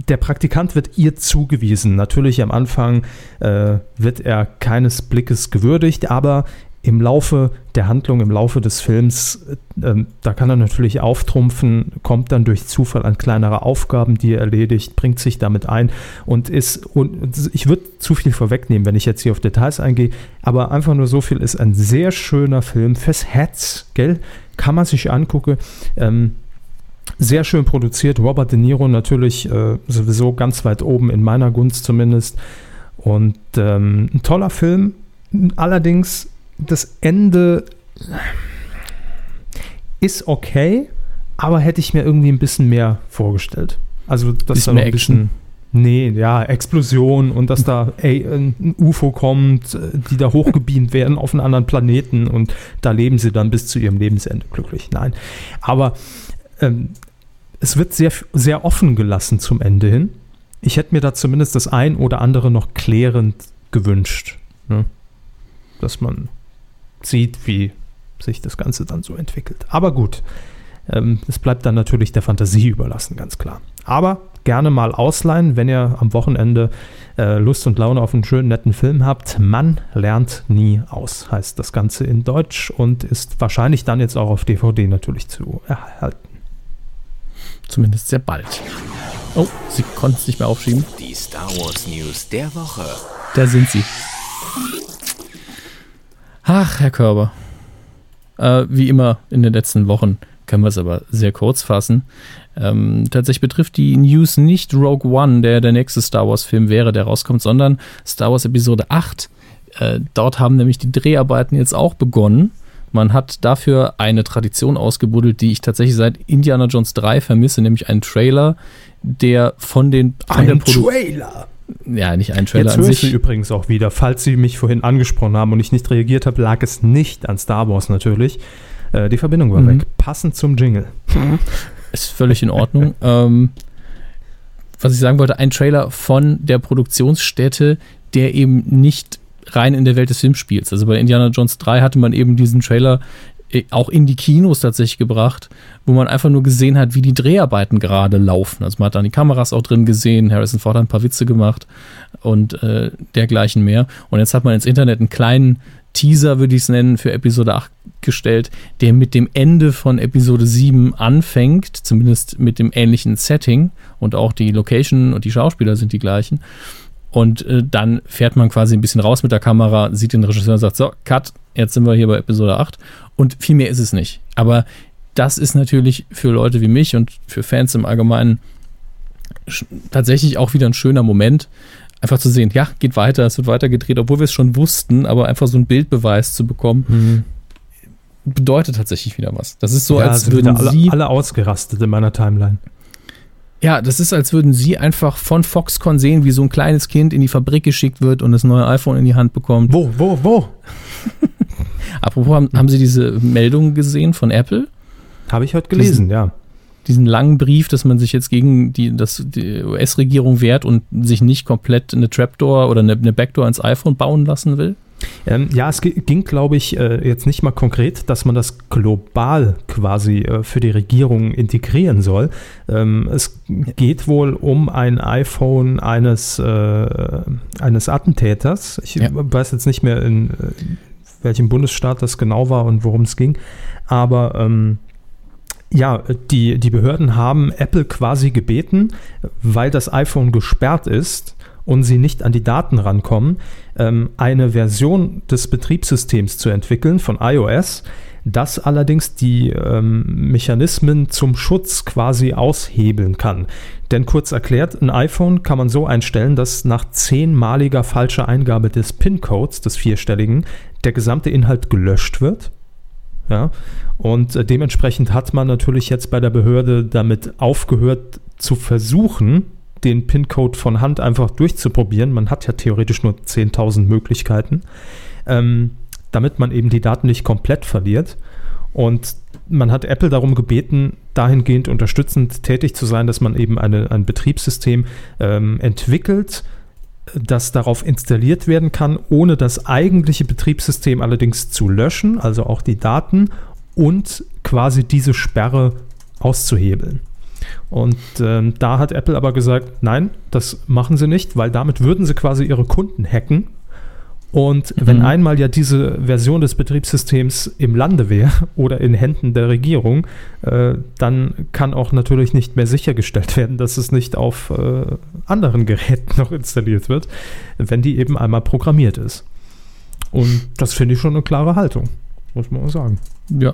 der Praktikant wird ihr zugewiesen. Natürlich am Anfang äh, wird er keines Blickes gewürdigt, aber im Laufe der Handlung, im Laufe des Films, äh, da kann er natürlich auftrumpfen, kommt dann durch Zufall an kleinere Aufgaben, die er erledigt, bringt sich damit ein und ist, und ich würde zu viel vorwegnehmen, wenn ich jetzt hier auf Details eingehe, aber einfach nur so viel ist ein sehr schöner Film fürs Herz, gell? Kann man sich angucken. Ähm, sehr schön produziert. Robert De Niro natürlich äh, sowieso ganz weit oben in meiner Gunst zumindest. Und ähm, ein toller Film. Allerdings das Ende ist okay, aber hätte ich mir irgendwie ein bisschen mehr vorgestellt. Also, dass da mehr ein bisschen. Nee, ja, Explosion und dass da *laughs* ey, ein UFO kommt, äh, die da hochgebeamt werden auf einen anderen Planeten und da leben sie dann bis zu ihrem Lebensende glücklich. Nein. Aber ähm, es wird sehr, sehr offen gelassen zum Ende hin. Ich hätte mir da zumindest das ein oder andere noch klärend gewünscht. Ne? Dass man sieht, wie sich das Ganze dann so entwickelt. Aber gut, ähm, es bleibt dann natürlich der Fantasie überlassen, ganz klar. Aber gerne mal ausleihen, wenn ihr am Wochenende äh, Lust und Laune auf einen schönen, netten Film habt. Man lernt nie aus, heißt das Ganze in Deutsch und ist wahrscheinlich dann jetzt auch auf DVD natürlich zu erhalten. Zumindest sehr bald. Oh, sie konnten es nicht mehr aufschieben. Die Star Wars News der Woche. Da sind sie. Ach, Herr Körber. Äh, wie immer in den letzten Wochen können wir es aber sehr kurz fassen. Ähm, tatsächlich betrifft die News nicht Rogue One, der der nächste Star Wars-Film wäre, der rauskommt, sondern Star Wars Episode 8. Äh, dort haben nämlich die Dreharbeiten jetzt auch begonnen. Man hat dafür eine Tradition ausgebuddelt, die ich tatsächlich seit Indiana Jones 3 vermisse, nämlich einen Trailer, der von den von Ein Trailer! ja nicht ein Trailer Jetzt an höre ich sie sich. übrigens auch wieder. Falls Sie mich vorhin angesprochen haben und ich nicht reagiert habe, lag es nicht an Star Wars natürlich. Äh, die Verbindung war Mhm. weg. Passend zum Jingle. Ist völlig in Ordnung. *laughs* ähm, was ich sagen wollte, ein Trailer von der Produktionsstätte, der eben nicht rein in der Welt des Films spielt. Also bei Indiana Jones 3 hatte man eben diesen Trailer äh, auch in die Kinos tatsächlich gebracht, wo man einfach nur gesehen hat, wie die Dreharbeiten gerade laufen. Also man hat dann die Kameras auch drin gesehen, Harrison Ford hat ein paar Witze gemacht und äh, dergleichen mehr. Und jetzt hat man ins Internet einen kleinen Teaser, würde ich es nennen, für Episode 8 gestellt, der mit dem Ende von Episode 7 anfängt, zumindest mit dem ähnlichen Setting und auch die Location und die Schauspieler sind die gleichen. Und äh, dann fährt man quasi ein bisschen raus mit der Kamera, sieht den Regisseur und sagt, so, Cut, jetzt sind wir hier bei Episode 8. Und viel mehr ist es nicht. Aber das ist natürlich für Leute wie mich und für Fans im Allgemeinen tatsächlich auch wieder ein schöner Moment, einfach zu sehen, ja, geht weiter, es wird weiter gedreht, obwohl wir es schon wussten, aber einfach so einen Bildbeweis zu bekommen, bedeutet tatsächlich wieder was. Das ist so, ja, als würden alle, alle ausgerastet in meiner Timeline. Ja, das ist, als würden sie einfach von Foxconn sehen, wie so ein kleines Kind in die Fabrik geschickt wird und das neue iPhone in die Hand bekommt. Wo, wo, wo? *laughs* Apropos, haben, haben Sie diese Meldung gesehen von Apple? Habe ich heute gelesen, ja. Diesen langen Brief, dass man sich jetzt gegen die, das, die US-Regierung wehrt und sich nicht komplett eine Trapdoor oder eine, eine Backdoor ins iPhone bauen lassen will? Ähm, ja, es gi- ging, glaube ich, äh, jetzt nicht mal konkret, dass man das global quasi äh, für die Regierung integrieren soll. Ähm, es geht wohl um ein iPhone eines, äh, eines Attentäters. Ich Ja. weiß jetzt nicht mehr, in, äh, welchem Bundesstaat das genau war und worum es ging. Aber ähm, ja, die, die Behörden haben Apple quasi gebeten, weil das iPhone gesperrt ist und sie nicht an die Daten rankommen, ähm, eine Version des Betriebssystems zu entwickeln von iOS, das allerdings die ähm, Mechanismen zum Schutz quasi aushebeln kann. Denn kurz erklärt, ein iPhone kann man so einstellen, dass nach zehnmaliger falscher Eingabe des PIN-Codes, des vierstelligen, der gesamte Inhalt gelöscht wird. Ja, und äh, dementsprechend hat man natürlich jetzt bei der Behörde damit aufgehört zu versuchen, den PIN-Code von Hand einfach durchzuprobieren. Man hat ja theoretisch nur 10.000 Möglichkeiten, ähm, damit man eben die Daten nicht komplett verliert. Und man hat Apple darum gebeten, dahingehend unterstützend tätig zu sein, dass man eben eine, ein Betriebssystem ähm, entwickelt, das darauf installiert werden kann, ohne das eigentliche Betriebssystem allerdings zu löschen, also auch die Daten und quasi diese Sperre auszuhebeln. Und ähm, da hat Apple aber gesagt, nein, das machen sie nicht, weil damit würden sie quasi ihre Kunden hacken und mhm. wenn einmal ja diese Version des Betriebssystems im Lande wäre *laughs* oder in Händen der Regierung, äh, dann kann auch natürlich nicht mehr sichergestellt werden, dass es nicht auf äh, anderen Geräten *laughs* noch installiert wird, wenn die eben einmal programmiert ist. Und das finde ich schon eine klare Haltung, muss man sagen. Ja.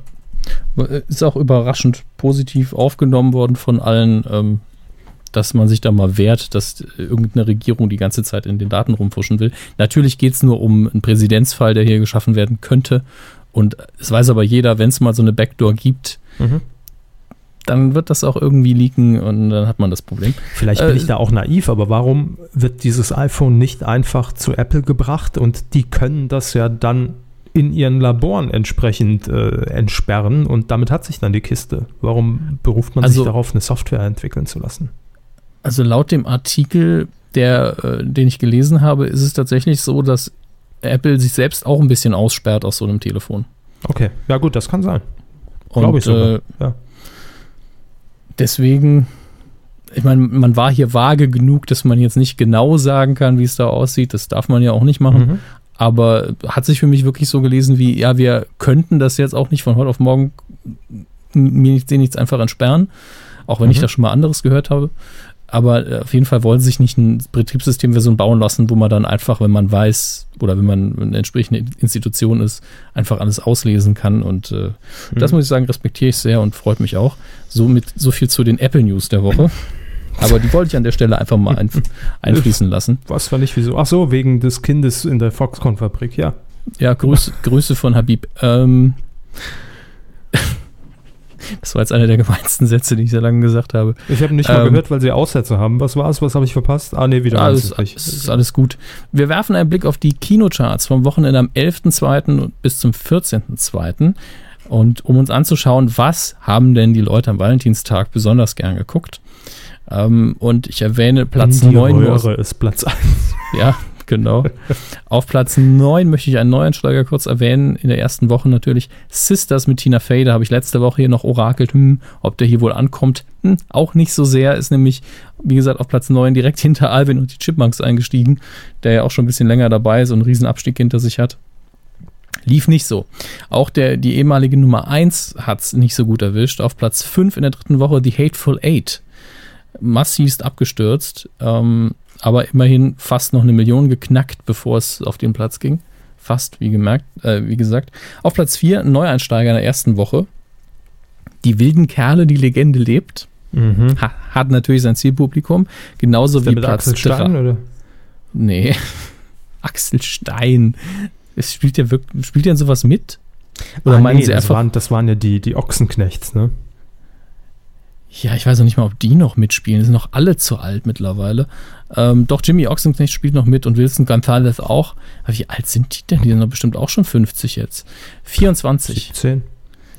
Ist auch überraschend positiv aufgenommen worden von allen. Ähm, dass man sich da mal wehrt, dass irgendeine Regierung die ganze Zeit in den Daten rumfuschen will. Natürlich geht es nur um einen Präsidentsfall, der hier geschaffen werden könnte. Und es weiß aber jeder, wenn es mal so eine Backdoor gibt, mhm. dann wird das auch irgendwie leaken und dann hat man das Problem. Vielleicht bin äh, ich da auch naiv, aber warum wird dieses iPhone nicht einfach zu Apple gebracht und die können das ja dann in ihren Laboren entsprechend äh, entsperren und damit hat sich dann die Kiste. Warum beruft man also, sich darauf, eine Software entwickeln zu lassen? Also laut dem Artikel, der, äh, den ich gelesen habe, ist es tatsächlich so, dass Apple sich selbst auch ein bisschen aussperrt aus so einem Telefon. Okay, ja gut, das kann sein. Glaube ich sogar. Äh, ja. Deswegen, ich meine, man war hier vage genug, dass man jetzt nicht genau sagen kann, wie es da aussieht. Das darf man ja auch nicht machen. Mhm. Aber hat sich für mich wirklich so gelesen wie, ja, wir könnten das jetzt auch nicht von heute auf morgen mir nichts, nichts einfach entsperren, auch wenn mhm. ich da schon mal anderes gehört habe. Aber äh, auf jeden Fall wollen sie sich nicht eine Betriebssystemversion bauen lassen, wo man dann einfach, wenn man weiß oder wenn man eine entsprechende Institution ist, einfach alles auslesen kann. Und äh, mhm. das muss ich sagen, respektiere ich sehr und freut mich auch. Somit so viel zu den Apple News der Woche. *laughs* Aber die wollte ich an der Stelle einfach mal ein, einfließen lassen. *laughs* Was war nicht wieso? Ach so, wegen des Kindes in der Foxconn-Fabrik, ja. Ja, Grüße, Grüße von Habib. Ähm, *laughs* das war jetzt einer der gemeinsten Sätze, die ich sehr lange gesagt habe. Ich habe nicht mal ähm, gehört, weil sie Aussätze haben. Was war es? Was habe ich verpasst? Ah, nee, wieder alles. Es ist alles gut. Wir werfen einen Blick auf die Kinocharts vom Wochenende am 11.2. bis zum 14.2. Und um uns anzuschauen, was haben denn die Leute am Valentinstag besonders gern geguckt. Ähm, und ich erwähne Platz 9. Röhre ist Platz 1. *laughs* Ja, genau. Auf Platz 9 möchte ich einen Neuanschlager kurz erwähnen. In der ersten Woche natürlich Sisters mit Tina Fey. Da habe ich letzte Woche hier noch orakelt, hm, ob der hier wohl ankommt. Hm, auch nicht so sehr. Ist nämlich, wie gesagt, auf Platz 9 direkt *laughs* hinter Alvin und die Chipmunks eingestiegen, der ja auch schon ein bisschen länger dabei ist und einen Riesenabstieg hinter sich hat. Lief nicht so. Auch der, die ehemalige Nummer 1 hat es nicht so gut erwischt. Auf Platz 5 in der dritten Woche The Hateful Eight. Massivst abgestürzt. Ähm, aber immerhin fast noch eine Million geknackt, bevor es auf den Platz ging. Fast, wie, gemerkt, äh, wie gesagt. Auf Platz 4 ein Neueinsteiger in der ersten Woche. Die wilden Kerle, die Legende lebt. Mhm. Ha, hat natürlich sein Zielpublikum. Genauso wie Platz Axel Stein, oder? Nee. *laughs* Axel Stein. Es spielt ja wirklich, spielt ja sowas mit? Oder ah, meinen nee, Sie das einfach. Waren, das waren ja die, die Ochsenknechts, ne? Ja, ich weiß auch nicht mal, ob die noch mitspielen. Die sind noch alle zu alt mittlerweile. Ähm, doch Jimmy Ochsenknecht spielt noch mit und Wilson Gonzalez auch. Aber wie alt sind die denn? Die sind doch bestimmt auch schon 50 jetzt. 24. 17.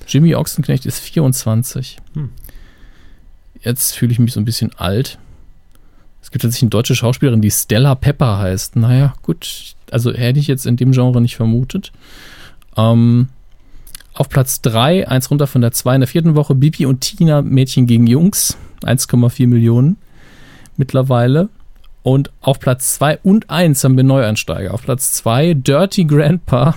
Jimmy Ochsenknecht ist 24. Hm. Jetzt fühle ich mich so ein bisschen alt. Es gibt tatsächlich eine deutsche Schauspielerin, die Stella Pepper heißt. Naja, gut. Also hätte ich jetzt in dem Genre nicht vermutet. Ähm, auf Platz 3, eins runter von der 2 in der vierten Woche, Bibi und Tina, Mädchen gegen Jungs. 1,4 Millionen mittlerweile. Und auf Platz 2 und 1 haben wir Neueinsteiger. Auf Platz 2 Dirty Grandpa,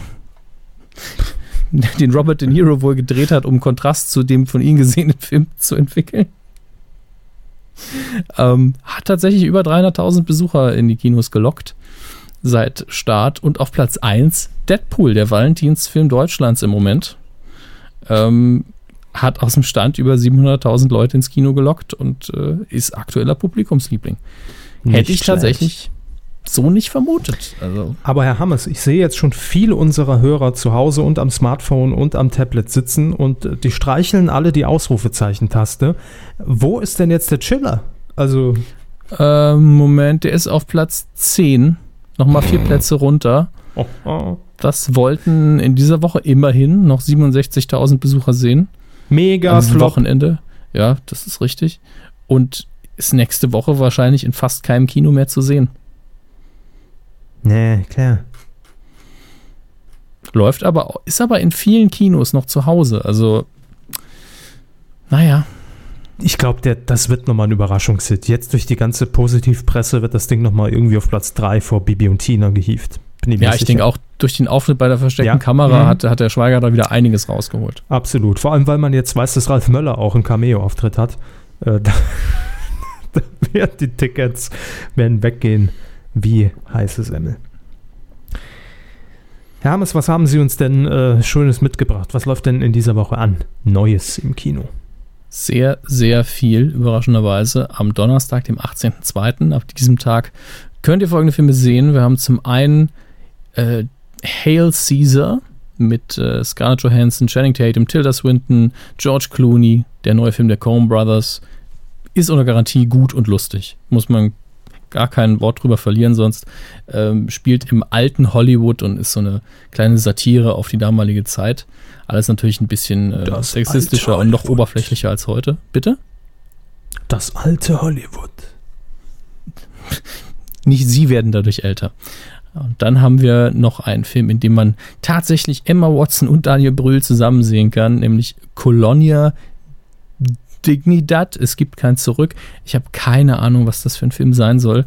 *laughs* den Robert De Niro wohl gedreht hat, um Kontrast zu dem von ihm gesehenen Film zu entwickeln. Ähm, hat tatsächlich über 300.000 Besucher in die Kinos gelockt seit Start. Und auf Platz 1 Deadpool, der Valentinsfilm Deutschlands im Moment. Ähm, hat aus dem Stand über 700.000 Leute ins Kino gelockt und äh, ist aktueller Publikumsliebling. Nicht Hätte ich tatsächlich so nicht vermutet. Also. Aber Herr Hammers, ich sehe jetzt schon viele unserer Hörer zu Hause und am Smartphone und am Tablet sitzen und äh, die streicheln alle die Ausrufezeichen-Taste. Wo ist denn jetzt der Chiller? Also Ähm, Moment, der ist auf Platz 10. Nochmal vier Plätze runter. Oh, oh. Das wollten in dieser Woche immerhin noch 67.000 Besucher sehen. Mega Am Flop. Wochenende. Ja, das ist richtig. Und ist nächste Woche wahrscheinlich in fast keinem Kino mehr zu sehen. Nee, klar. Läuft aber, ist aber in vielen Kinos noch zu Hause. Also, naja, Ich glaube, das wird nochmal ein Überraschungshit. Jetzt durch die ganze Positivpresse wird das Ding nochmal irgendwie auf Platz 3 vor Bibi und Tina gehievt. Bin mir ja, ich denke auch durch den Auftritt bei der versteckten Ja. Kamera Mhm. hat, hat der Schweiger da wieder einiges rausgeholt. Absolut. Vor allem, weil man jetzt weiß, dass Ralf Möller auch einen Cameo-Auftritt hat. Äh, da, *laughs* da werden die Tickets werden weggehen wie heißes Emmel. Herr Hammes, was haben Sie uns denn äh, Schönes mitgebracht? Was läuft denn in dieser Woche an? Neues im Kino. Sehr, sehr viel, überraschenderweise. Am Donnerstag, dem 18.02., ab diesem Tag, könnt ihr folgende Filme sehen. Wir haben zum einen äh, Hail Caesar mit äh, Scarlett Johansson, Channing Tatum, Tilda Swinton, George Clooney, der neue Film der Coen Brothers. Ist unter Garantie gut und lustig. Muss man gar kein Wort drüber verlieren, sonst ähm, spielt im alten Hollywood und ist so eine kleine Satire auf die damalige Zeit. Alles natürlich ein bisschen äh, sexistischer und noch oberflächlicher als heute. Bitte? Das alte Hollywood. Nicht sie werden dadurch älter. Und dann haben wir noch einen Film, in dem man tatsächlich Emma Watson und Daniel Brühl zusammen sehen kann, nämlich Colonia Dignidad. Es gibt kein Zurück. Ich habe keine Ahnung, was das für ein Film sein soll.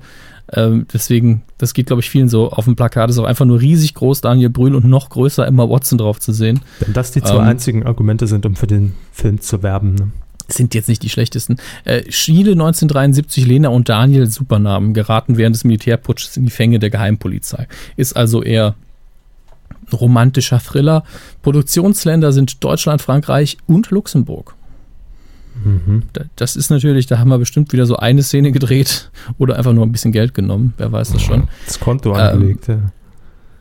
Ähm, deswegen, das geht, glaube ich, vielen so. Auf dem Plakat ist auch einfach nur riesig groß Daniel Brühl und noch größer Emma Watson drauf zu sehen. Wenn das die zwei Ähm, einzigen Argumente sind, um für den Film zu werben. Ne? Sind jetzt nicht die schlechtesten. Äh, Chile 1973, Lena und Daniel, Supernamen, geraten während des Militärputsches in die Fänge der Geheimpolizei. Ist also eher ein romantischer Thriller. Produktionsländer sind Deutschland, Frankreich und Luxemburg. Mhm. Da- Das ist natürlich, da haben wir bestimmt wieder so eine Szene gedreht oder einfach nur ein bisschen Geld genommen, wer weiß das schon. Das Konto Ähm, angelegt. Ja.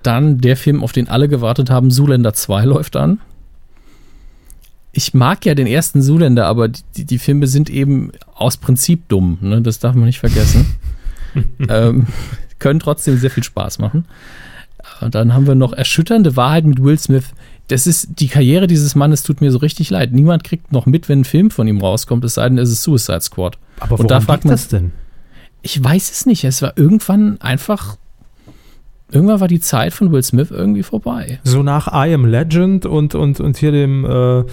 Dann der Film, auf den alle gewartet haben, Zuländer 2 läuft an. Ich mag ja den ersten Zuländer, aber die, die, Filme sind eben aus Prinzip dumm. Ne? Das darf man nicht vergessen. *laughs* ähm, können trotzdem sehr viel Spaß machen. Und dann haben wir noch Erschütternde Wahrheit mit Will Smith. Das ist die Karriere dieses Mannes tut mir so richtig leid. Niemand kriegt noch mit, wenn ein Film von ihm rauskommt, es sei denn, es ist Suicide Squad. Aber und da fragt liegt man- das denn? Ich weiß es nicht. Es war irgendwann einfach. Irgendwann war die Zeit von Will Smith irgendwie vorbei. So nach I Am Legend und, und, und hier dem, äh,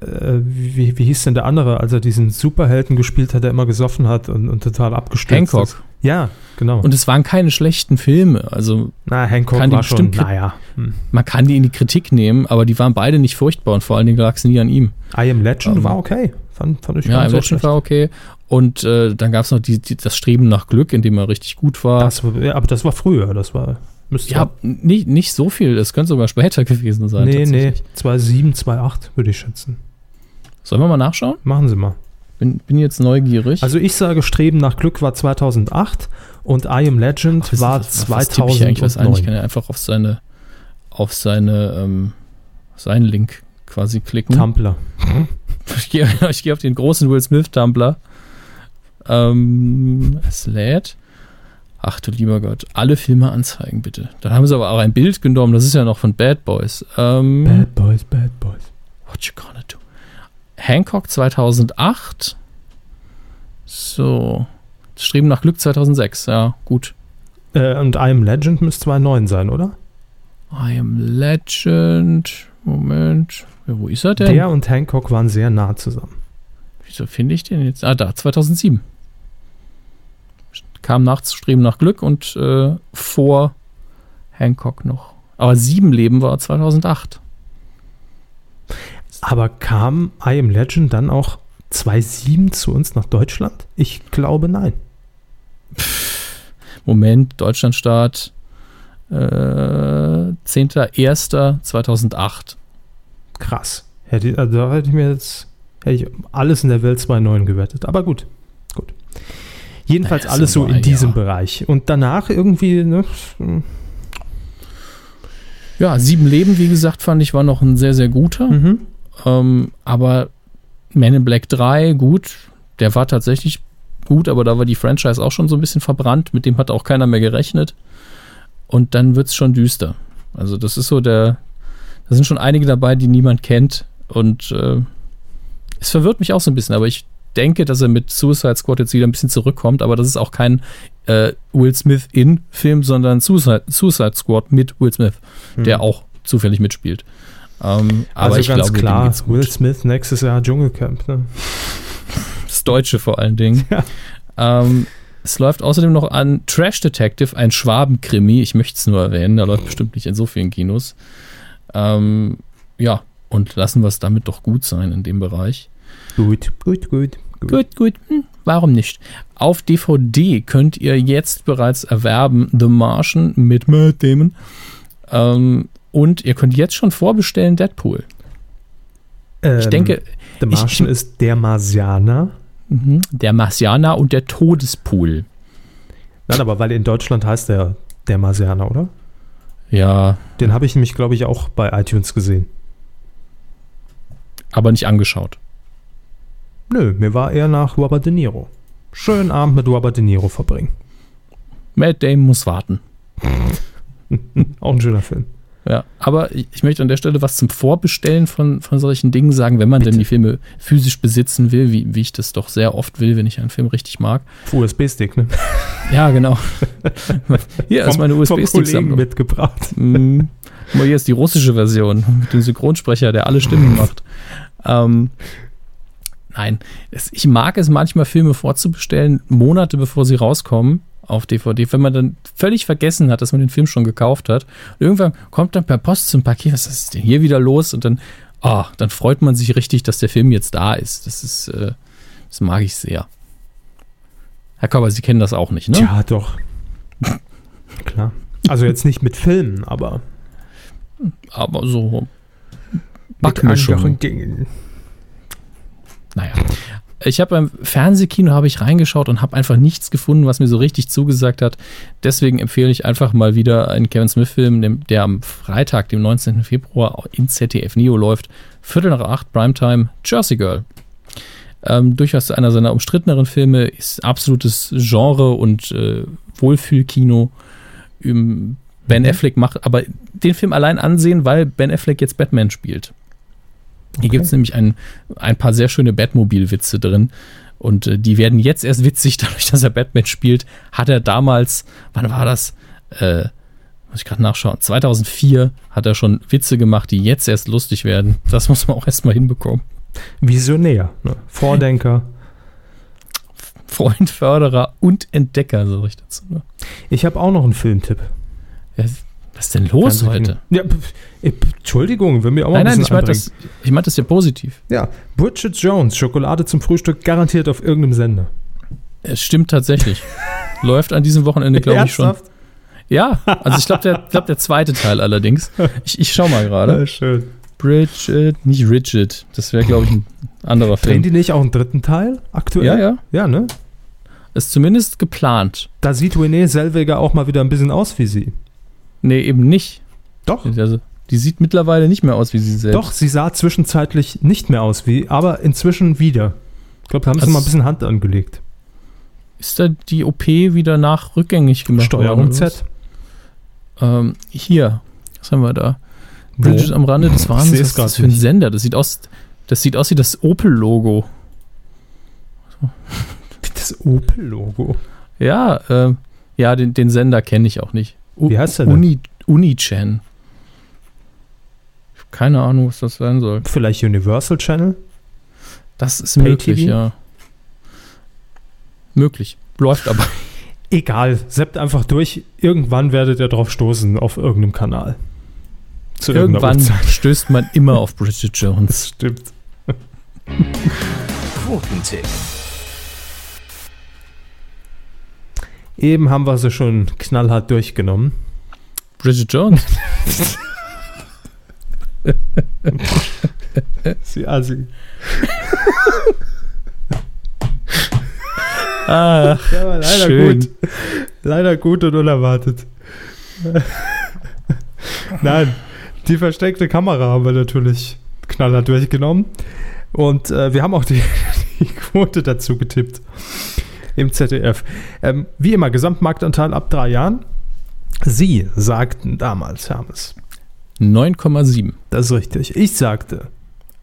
äh, wie, wie hieß denn der andere, als er diesen Superhelden gespielt hat, der immer gesoffen hat und, und total abgestürzt Hancock. ist? Ja, genau. Und es waren keine schlechten Filme. Also Na, Hancock kann die war schon, naja. Hm. man kann die in die Kritik nehmen, aber die waren beide nicht furchtbar und vor allen Dingen lag es nie an ihm. I Am Legend Ähm, war okay. Fand, fand ich Ja, nicht so Legend schlecht. war okay. Und äh, dann gab es noch die, die, das Streben nach Glück, in dem er richtig gut war. Das, aber das war früher. Das war, müsste ja, nicht, nicht so viel. Es könnte sogar später *laughs* gewesen sein. Nee, nee, tatsächlich. 2,7, 2,8 würde ich schätzen. Sollen wir mal nachschauen? Machen Sie mal. Bin, bin jetzt neugierig. Also ich sage, Streben nach Glück war 2008 und I Am Legend Ach, war was- was tippe ich eigentlich was ein? Ich 2009. kann ja einfach auf seine, auf seine, ähm, seinen Link quasi klicken. Tumblr. *laughs* Ich gehe ich gehe auf den großen Will Smith Tumblr. Ähm, es lädt. Ach du lieber Gott, alle Filme anzeigen bitte. Dann haben sie aber auch ein Bild genommen, das ist ja noch von Bad Boys. Ähm, Bad Boys, Bad Boys. What you gonna do? Hancock 2008. So. Streben nach Glück 2006, ja, gut. Äh, und I Am Legend müsste 2009 sein, oder? I am Legend. Moment. Ja, wo ist er denn? Der und Hancock waren sehr nah zusammen. Wieso finde ich den jetzt? Ah, da, 2007. Kam nach Streben nach Glück und äh, vor Hancock noch. Aber Sieben Leben war 2008. Aber kam I Am Legend dann auch 2007 zu uns nach Deutschland? Ich glaube nein. Moment, Deutschlandstart. Äh, 10.01.2008. Krass. Hätte, also da hätte ich mir jetzt hätte ich alles in der Welt 2.9 gewettet. Aber. Gut. Jedenfalls Naja, alles so in diesem ja. Bereich. Und danach irgendwie, ne, Ja, Sieben Leben, wie gesagt, fand ich, war noch ein sehr, sehr guter. mhm. Ähm, aber Man in Black 3, gut, der war tatsächlich gut, aber da war die Franchise auch schon so ein bisschen verbrannt. Mit dem hat auch keiner mehr gerechnet. Und dann wird es schon düster. Also das ist so der, da sind schon einige dabei, die niemand kennt. Und äh, es verwirrt mich auch so ein bisschen, aber ich denke, dass er mit Suicide Squad jetzt wieder ein bisschen zurückkommt, aber das ist auch kein äh, Will Smith in Film, sondern Suicide, Suicide Squad mit Will Smith, Hm. der auch zufällig mitspielt. Ähm, aber also ich ganz glaube, klar. Will Smith nächstes Jahr Dschungelcamp. Ne? *laughs* Das Deutsche vor allen Dingen. *laughs* Ja. Ähm, es läuft außerdem noch an Trash Detective, ein Schwabenkrimi. Ich möchte es nur erwähnen, der läuft bestimmt nicht in so vielen Kinos. Ähm, ja, und lassen wir es damit doch gut sein in dem Bereich. Gut, gut, gut. Gut, gut. Hm, warum nicht? Auf DVD könnt ihr jetzt bereits erwerben The Martian mit Matt Damon. Ähm, und ihr könnt jetzt schon vorbestellen Deadpool. Ich Ähm, denke, The ich- Martian ist der Marsianer. mhm, der Marsianer und der Todespool. Nein, aber weil in Deutschland heißt der der Marsianer, oder? Ja, Den habe ich nämlich, glaube ich, auch bei iTunes gesehen. aber nicht angeschaut. Nö, mir war eher nach Robert De Niro. Schönen Abend mit Robert De Niro verbringen. Matt Damon muss warten. *laughs* Auch ein schöner Film. Ja, aber ich möchte an der Stelle was zum Vorbestellen von, von solchen Dingen sagen, wenn man denn Bitte. die Filme physisch besitzen will, wie, wie ich das doch sehr oft will, wenn ich einen Film richtig mag. USB-Stick, ne? *laughs* Ja, genau. *laughs* Hier ist meine USB-Stick-Sammlung. mitgebracht. Mm, mal, hier ist die russische Version mit dem Synchronsprecher, der alle Stimmen macht. Ähm, nein, es, ich mag es manchmal, Filme vorzubestellen, Monate bevor sie rauskommen auf DVD, wenn man dann völlig vergessen hat, dass man den Film schon gekauft hat. Und irgendwann kommt dann per Post zum Paket, was ist denn hier wieder los? Und dann, ah, dann freut man sich richtig, dass der Film jetzt da ist. Das ist, äh, das mag ich sehr. Herr Körber, Sie kennen das auch nicht, ne? Tja, doch. *laughs* Klar. Also jetzt nicht mit Filmen, aber Aber so mit Backmischung. anderen Dingen. Naja. Ich habe beim Fernsehkino habe ich reingeschaut und habe einfach nichts gefunden, was mir so richtig zugesagt hat. Deswegen empfehle ich einfach mal wieder einen Kevin Smith-Film, der am Freitag, dem 19. Februar in ZDF Neo läuft. Viertel nach acht, Primetime, Jersey Girl. Ähm, durchaus einer seiner umstritteneren Filme, ist absolutes Genre und äh, Wohlfühlkino. Ähm, Ben Mhm. Affleck macht, aber den Film allein ansehen, weil Ben Affleck jetzt Batman spielt. Hier Okay. gibt es nämlich ein, ein paar sehr schöne Batmobil-Witze drin. Und äh, die werden jetzt erst witzig, *laughs* dadurch, dass er Batman spielt. Hat er damals, wann war das? Äh, muss ich gerade nachschauen. 2004 hat er schon Witze gemacht, die jetzt erst lustig werden. Das muss man auch erstmal hinbekommen. Visionär, ne? Vordenker. *laughs* Freund, Förderer und Entdecker, sag ich dazu. Ne? Ich habe auch noch einen Filmtipp. Ja, was ist denn los heute? Ja, ich- Entschuldigung, will mir auch mal Nein, ein nein, ich meinte das, ich meinte das ja positiv. Ja, Bridget Jones, Schokolade zum Frühstück, garantiert auf irgendeinem Sender. Es stimmt tatsächlich. *laughs* Läuft an diesem Wochenende, glaube ich, schon. Ja, also ich glaube, der, glaub, der zweite Teil allerdings. Ich, ich schau mal gerade. Ja, schön. Bridget, nicht Rigid. Das wäre, glaube ich, ein anderer Drehen Film. die nicht auch einen dritten Teil aktuell? Ja, ja. Ja, ne? Ist zumindest geplant. Da sieht Renée Selweger auch mal wieder ein bisschen aus wie sie. Nee, eben nicht. Doch. Also, die sieht mittlerweile nicht mehr aus wie sie selbst. Doch, sie sah zwischenzeitlich nicht mehr aus wie, aber inzwischen wieder. Ich glaube, da haben sie Also- mal ein bisschen Hand angelegt. Ist da die OP wieder nach rückgängig gemacht Steuerung worden? Z. Ähm, hier. Was haben wir da? Wo? Bridget am Rande des Wahnsinns. Was ist das für ein nicht. Sender? Das sieht aus, das sieht aus wie das Opel-Logo. *laughs* Das Opel-Logo. Ja, ähm, ja, den, den Sender kenne ich auch nicht. Wie heißt der denn? Uni, Unichan. Keine Ahnung, was das sein soll. Vielleicht Universal Channel? Das ist Pay möglich, TV? ja. Möglich. Läuft aber. *laughs* Egal, seppt einfach durch. Irgendwann werdet ihr drauf stoßen auf irgendeinem Kanal. Zu Irgendwann Uhrzeit. *laughs* stößt man immer auf Bridget Jones. Das stimmt. Quotentipp. Eben haben wir sie schon knallhart durchgenommen. Bridget Jones? *laughs* Sie Assi. *laughs* Ah, Ja, leider Schön. gut. Leider gut und unerwartet. *laughs* Nein, die versteckte Kamera haben wir natürlich knallhart durchgenommen. Und äh, wir haben auch die, die Quote dazu getippt. Im ZDF. Ähm, wie immer, Gesamtmarktanteil ab drei Jahren. Sie sagten damals, Hermes. 9,7. Das ist richtig. Ich sagte.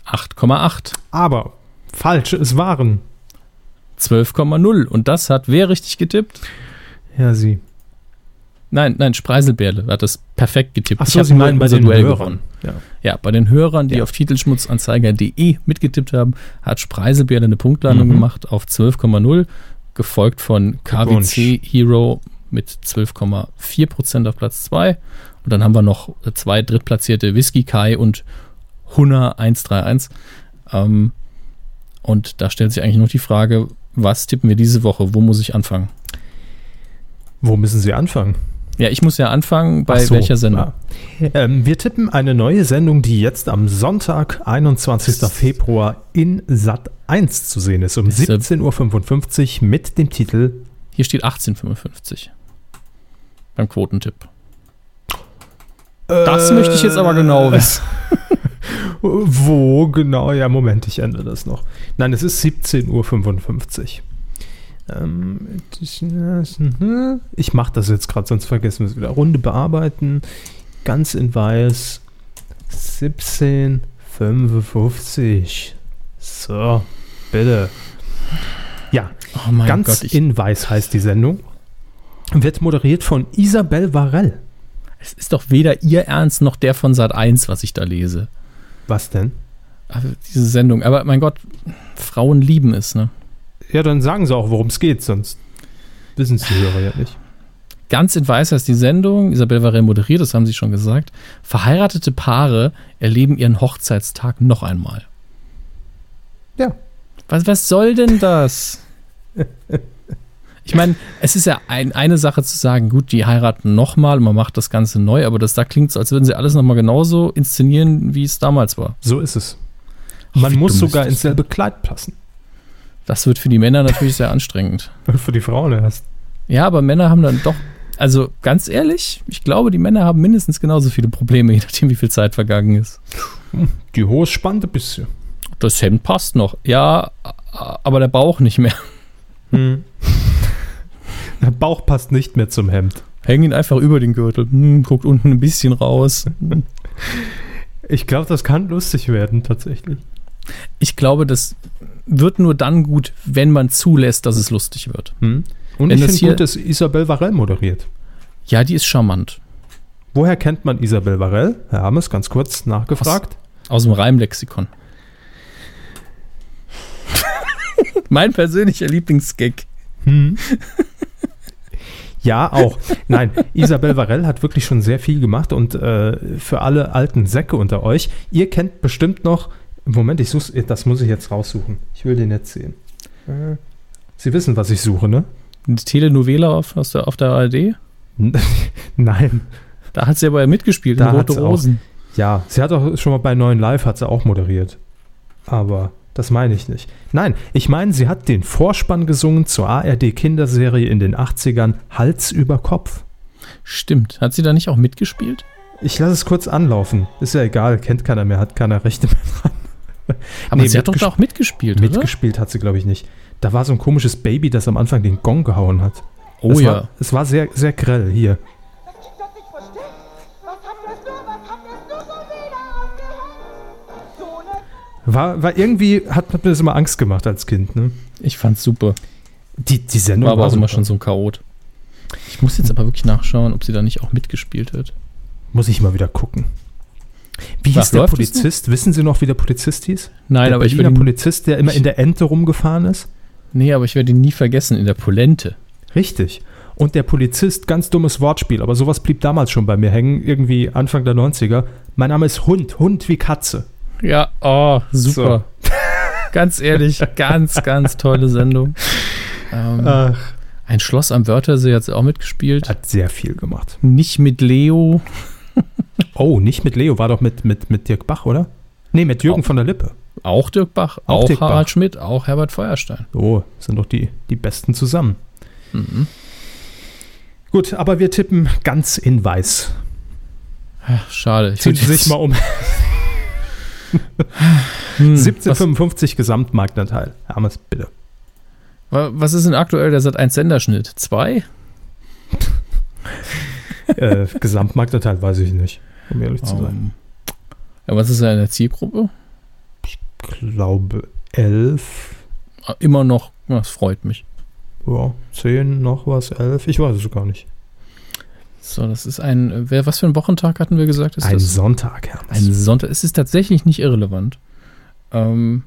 8,8. Aber falsch, es waren. 12,0. Und das hat wer richtig getippt? Ja, Sie. Nein, nein, Spreiselbärle hat das perfekt getippt. Ach so, Sie meinen bei den Duell Hörern. gewonnen. Ja. Ja, bei den Hörern, die Ja. auf titelschmutzanzeiger.de mitgetippt haben, hat Spreiselbärle eine Punktlandung Mhm. gemacht auf 12,0, gefolgt von. KWC Hero mit 12,4 Prozent auf Platz 2. Und dann haben wir noch zwei drittplatzierte Whisky Kai und Hunna 131. Ähm, und da stellt sich eigentlich noch die Frage, was tippen wir diese Woche? Wo muss ich anfangen? Wo müssen Sie anfangen? Ja, ich muss ja anfangen, bei so, welcher Sendung? Ähm, wir tippen eine neue Sendung, die jetzt am Sonntag, 21. Februar in Sat 1 zu sehen ist, um Ist, äh, 17.55 Uhr mit dem Titel Hier steht 1855 beim Quotentipp. Das möchte ich jetzt aber genau *laughs* wissen. Wo genau? Ja, Moment, ich ändere das noch. Nein, es ist 17.55 Uhr. Ähm, ich mache das jetzt gerade, sonst vergessen wir es wieder. Runde bearbeiten, ganz in weiß. 17.55 So, bitte. Ja, Oh ganz Gott, in weiß heißt die Sendung. Wird moderiert von Isabel Varell. es ist doch weder ihr Ernst noch der von Sat 1, was ich da lese. Was denn? Also diese Sendung. Aber mein Gott, Frauen lieben es, ne? Ja, dann sagen sie auch, worum es geht, sonst wissen es die Hörer ja nicht. Ganz in Weiß heißt die Sendung, Isabel Varell moderiert, das haben sie schon gesagt. Verheiratete Paare erleben ihren Hochzeitstag noch einmal. Ja. Was, was soll denn das? Ich meine, es ist ja ein, eine Sache zu sagen, gut, die heiraten nochmal und man macht das Ganze neu, aber das da klingt so, als würden sie alles nochmal genauso inszenieren, wie es damals war. So ist es. Man wie muss sogar ins selbe Kleid passen. Das wird für die Männer natürlich sehr anstrengend. *laughs* Für die Frauen erst. Ja, aber Männer haben dann doch, also ganz ehrlich, ich glaube, die Männer haben mindestens genauso viele Probleme, *laughs* je nachdem, wie viel Zeit vergangen ist. Die Hose spannt ein bisschen. Das Hemd passt noch, ja, aber der Bauch nicht mehr. *laughs* Hm. Der Bauch passt nicht mehr zum Hemd. Häng ihn einfach über den Gürtel, hm, guckt unten ein bisschen raus. Ich glaube, das kann lustig werden, tatsächlich. Ich glaube, das wird nur dann gut, wenn man zulässt, dass es lustig wird. Hm. Und Wenn ich finde gut, dass Isabel Varell moderiert. Ja, die ist charmant. Woher kennt man Isabel Varell? Herr Hammes, ganz kurz nachgefragt. Aus dem Reimlexikon. *laughs* mein persönlicher Lieblingsgag. Hm. Ja, auch. Nein, Isabel Varell hat wirklich schon sehr viel gemacht und äh, für alle alten Säcke unter euch, ihr kennt bestimmt noch, Moment, ich suche, das muss ich jetzt raussuchen. Ich will den jetzt sehen. Äh, Sie wissen, was ich suche, ne? Die Telenovela auf, aus der, auf der ARD. *laughs* Nein. Da hat sie aber mitgespielt, Da in Rote sie auch- Rosen. Ja, sie hat auch schon mal bei Neuen Live hat sie auch moderiert. Aber das meine ich nicht. Nein, ich meine, sie hat den Vorspann gesungen zur ARD-Kinderserie in den 80ern Hals über Kopf. Stimmt. Hat sie da nicht auch mitgespielt? Ich lasse es kurz anlaufen. Ist ja egal, kennt keiner mehr, hat keiner Rechte mehr dran. Aber Nee, sie hat doch da auch mitgespielt, oder? Mitgespielt hat sie, glaube ich, nicht. Da war so ein komisches Baby, das am Anfang den Gong gehauen hat. Oh es ja. War, es war sehr, sehr grell hier. War, war irgendwie, hat, hat mir das immer Angst gemacht als Kind. Ne? Ich fand's super. Die, die Sendung War aber auch immer schon so ein Chaot. Ich muss jetzt aber wirklich nachschauen, ob sie da nicht auch mitgespielt hat. Muss ich mal wieder gucken. Wie hieß der Polizist? Wissen Sie noch, wie der Polizist hieß? Nein, der aber ich Berliner werde ihn, Polizist, der immer ich- in der Ente rumgefahren ist? nee, aber ich werde ihn nie vergessen in der Polente. Richtig. Und der Polizist, ganz dummes Wortspiel, aber sowas blieb damals schon bei mir hängen, irgendwie Anfang der 90er. Mein Name ist Hund, Hund wie Katze. Ja, oh, super. *laughs* ganz ehrlich, ganz, ganz tolle Sendung. Ähm, Ach. ein Schloss am Wörthersee hat sie auch mitgespielt. Hat sehr viel gemacht. Nicht mit Leo. Oh, nicht mit Leo, war doch mit, mit, mit Dirk Bach, oder? Nee, mit Jürgen Auch. von der Lippe. Auch Dirk Bach, Auch auch, Dirk Harald Bach. Schmidt, auch Herbert Feuerstein. Oh, sind doch die, die Besten zusammen. Mhm. Gut, aber wir tippen ganz in weiß. Ach, schade. Ich Ziehen Sie sich mal um. Hm, was, 1755 Gesamtmarktanteil. Hermes, bitte. Wa- Was ist denn aktuell der Sat 1 Senderschnitt? Zwei? äh, Gesamtmarktanteil weiß ich nicht, um ehrlich zu sein. Ähm, ja, was ist denn in der Zielgruppe? Ich glaube elf, Ah, Immer noch, ja, das freut mich. ja, zehn, noch was, elf, ich weiß es gar nicht. So, das ist ein, wer, was für ein Wochentag hatten wir gesagt? Ist Ein das? Sonntag, Herr. Ein Sonntag. Es ist tatsächlich nicht irrelevant. Ähm,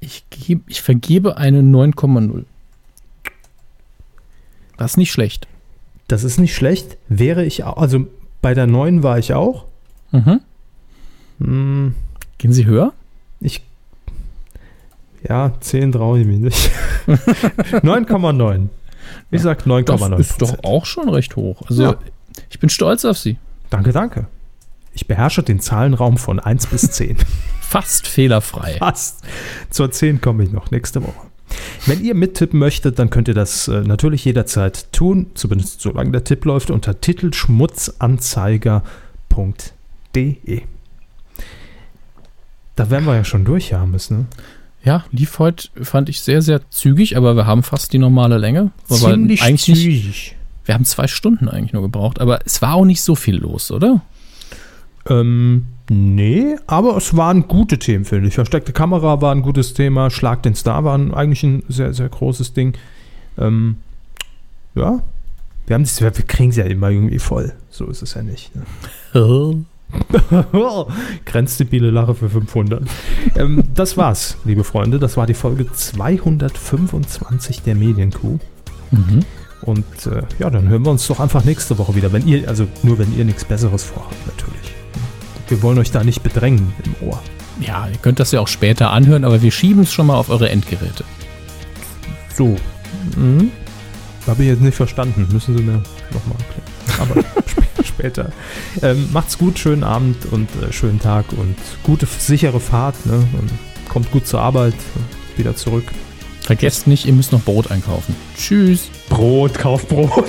ich, geb, ich vergebe eine 9,0. Das ist nicht schlecht. Das ist nicht schlecht. Wäre ich auch, also bei der neuen war ich auch. Mhm. Hm, Gehen Sie höher? ich, ja, 10 traue ich mich nicht. *laughs* 9,9. Ich sag 9,9. Das ist doch auch schon recht hoch. Also, Ja. ich bin stolz auf Sie. Danke, danke. Ich beherrsche den Zahlenraum von 1 bis 10. *laughs* Fast fehlerfrei. Fast. Zur 10 komme ich noch nächste Woche. Wenn ihr mittippen möchtet, dann könnt ihr das äh, natürlich jederzeit tun, zumindest solange der Tipp läuft, unter titelschmutzanzeiger.de. Da werden wir ja schon durch, Hermes, ne? Ja, lief heute, fand ich sehr, sehr zügig, aber wir haben fast die normale Länge. Aber eigentlich nicht, zügig. wir haben zwei Stunden eigentlich nur gebraucht, aber es war auch nicht so viel los, oder? Ähm, nee, aber es waren gute Themen, finde ich. Versteckte Kamera war ein gutes Thema, Schlag den Star war ein- eigentlich ein sehr, sehr großes Ding. Ähm, ja, wir, haben das, wir kriegen es ja immer irgendwie voll. So ist es ja nicht. Ne? *laughs* Grenzdebile Lache für 500. ähm, das war's, liebe Freunde. Das war die Folge 225 der Medienkuh. Mhm. Und äh, ja, dann hören wir uns doch einfach nächste Woche wieder. Wenn ihr, also nur wenn ihr nichts Besseres vorhabt, natürlich. Wir wollen euch da nicht bedrängen im Ohr. Ja, ihr könnt das ja auch später anhören, aber wir schieben es schon mal auf eure Endgeräte. So. Mhm. Habe ich jetzt nicht verstanden. Müssen Sie mir nochmal erklären. Aber *laughs* sp- später. Ähm, macht's gut, schönen Abend und äh, schönen Tag und gute, sichere Fahrt. Ne? Und kommt gut zur Arbeit. Wieder zurück. Vergesst nicht, ihr müsst noch Brot einkaufen. Tschüss. Brot, kauft Brot.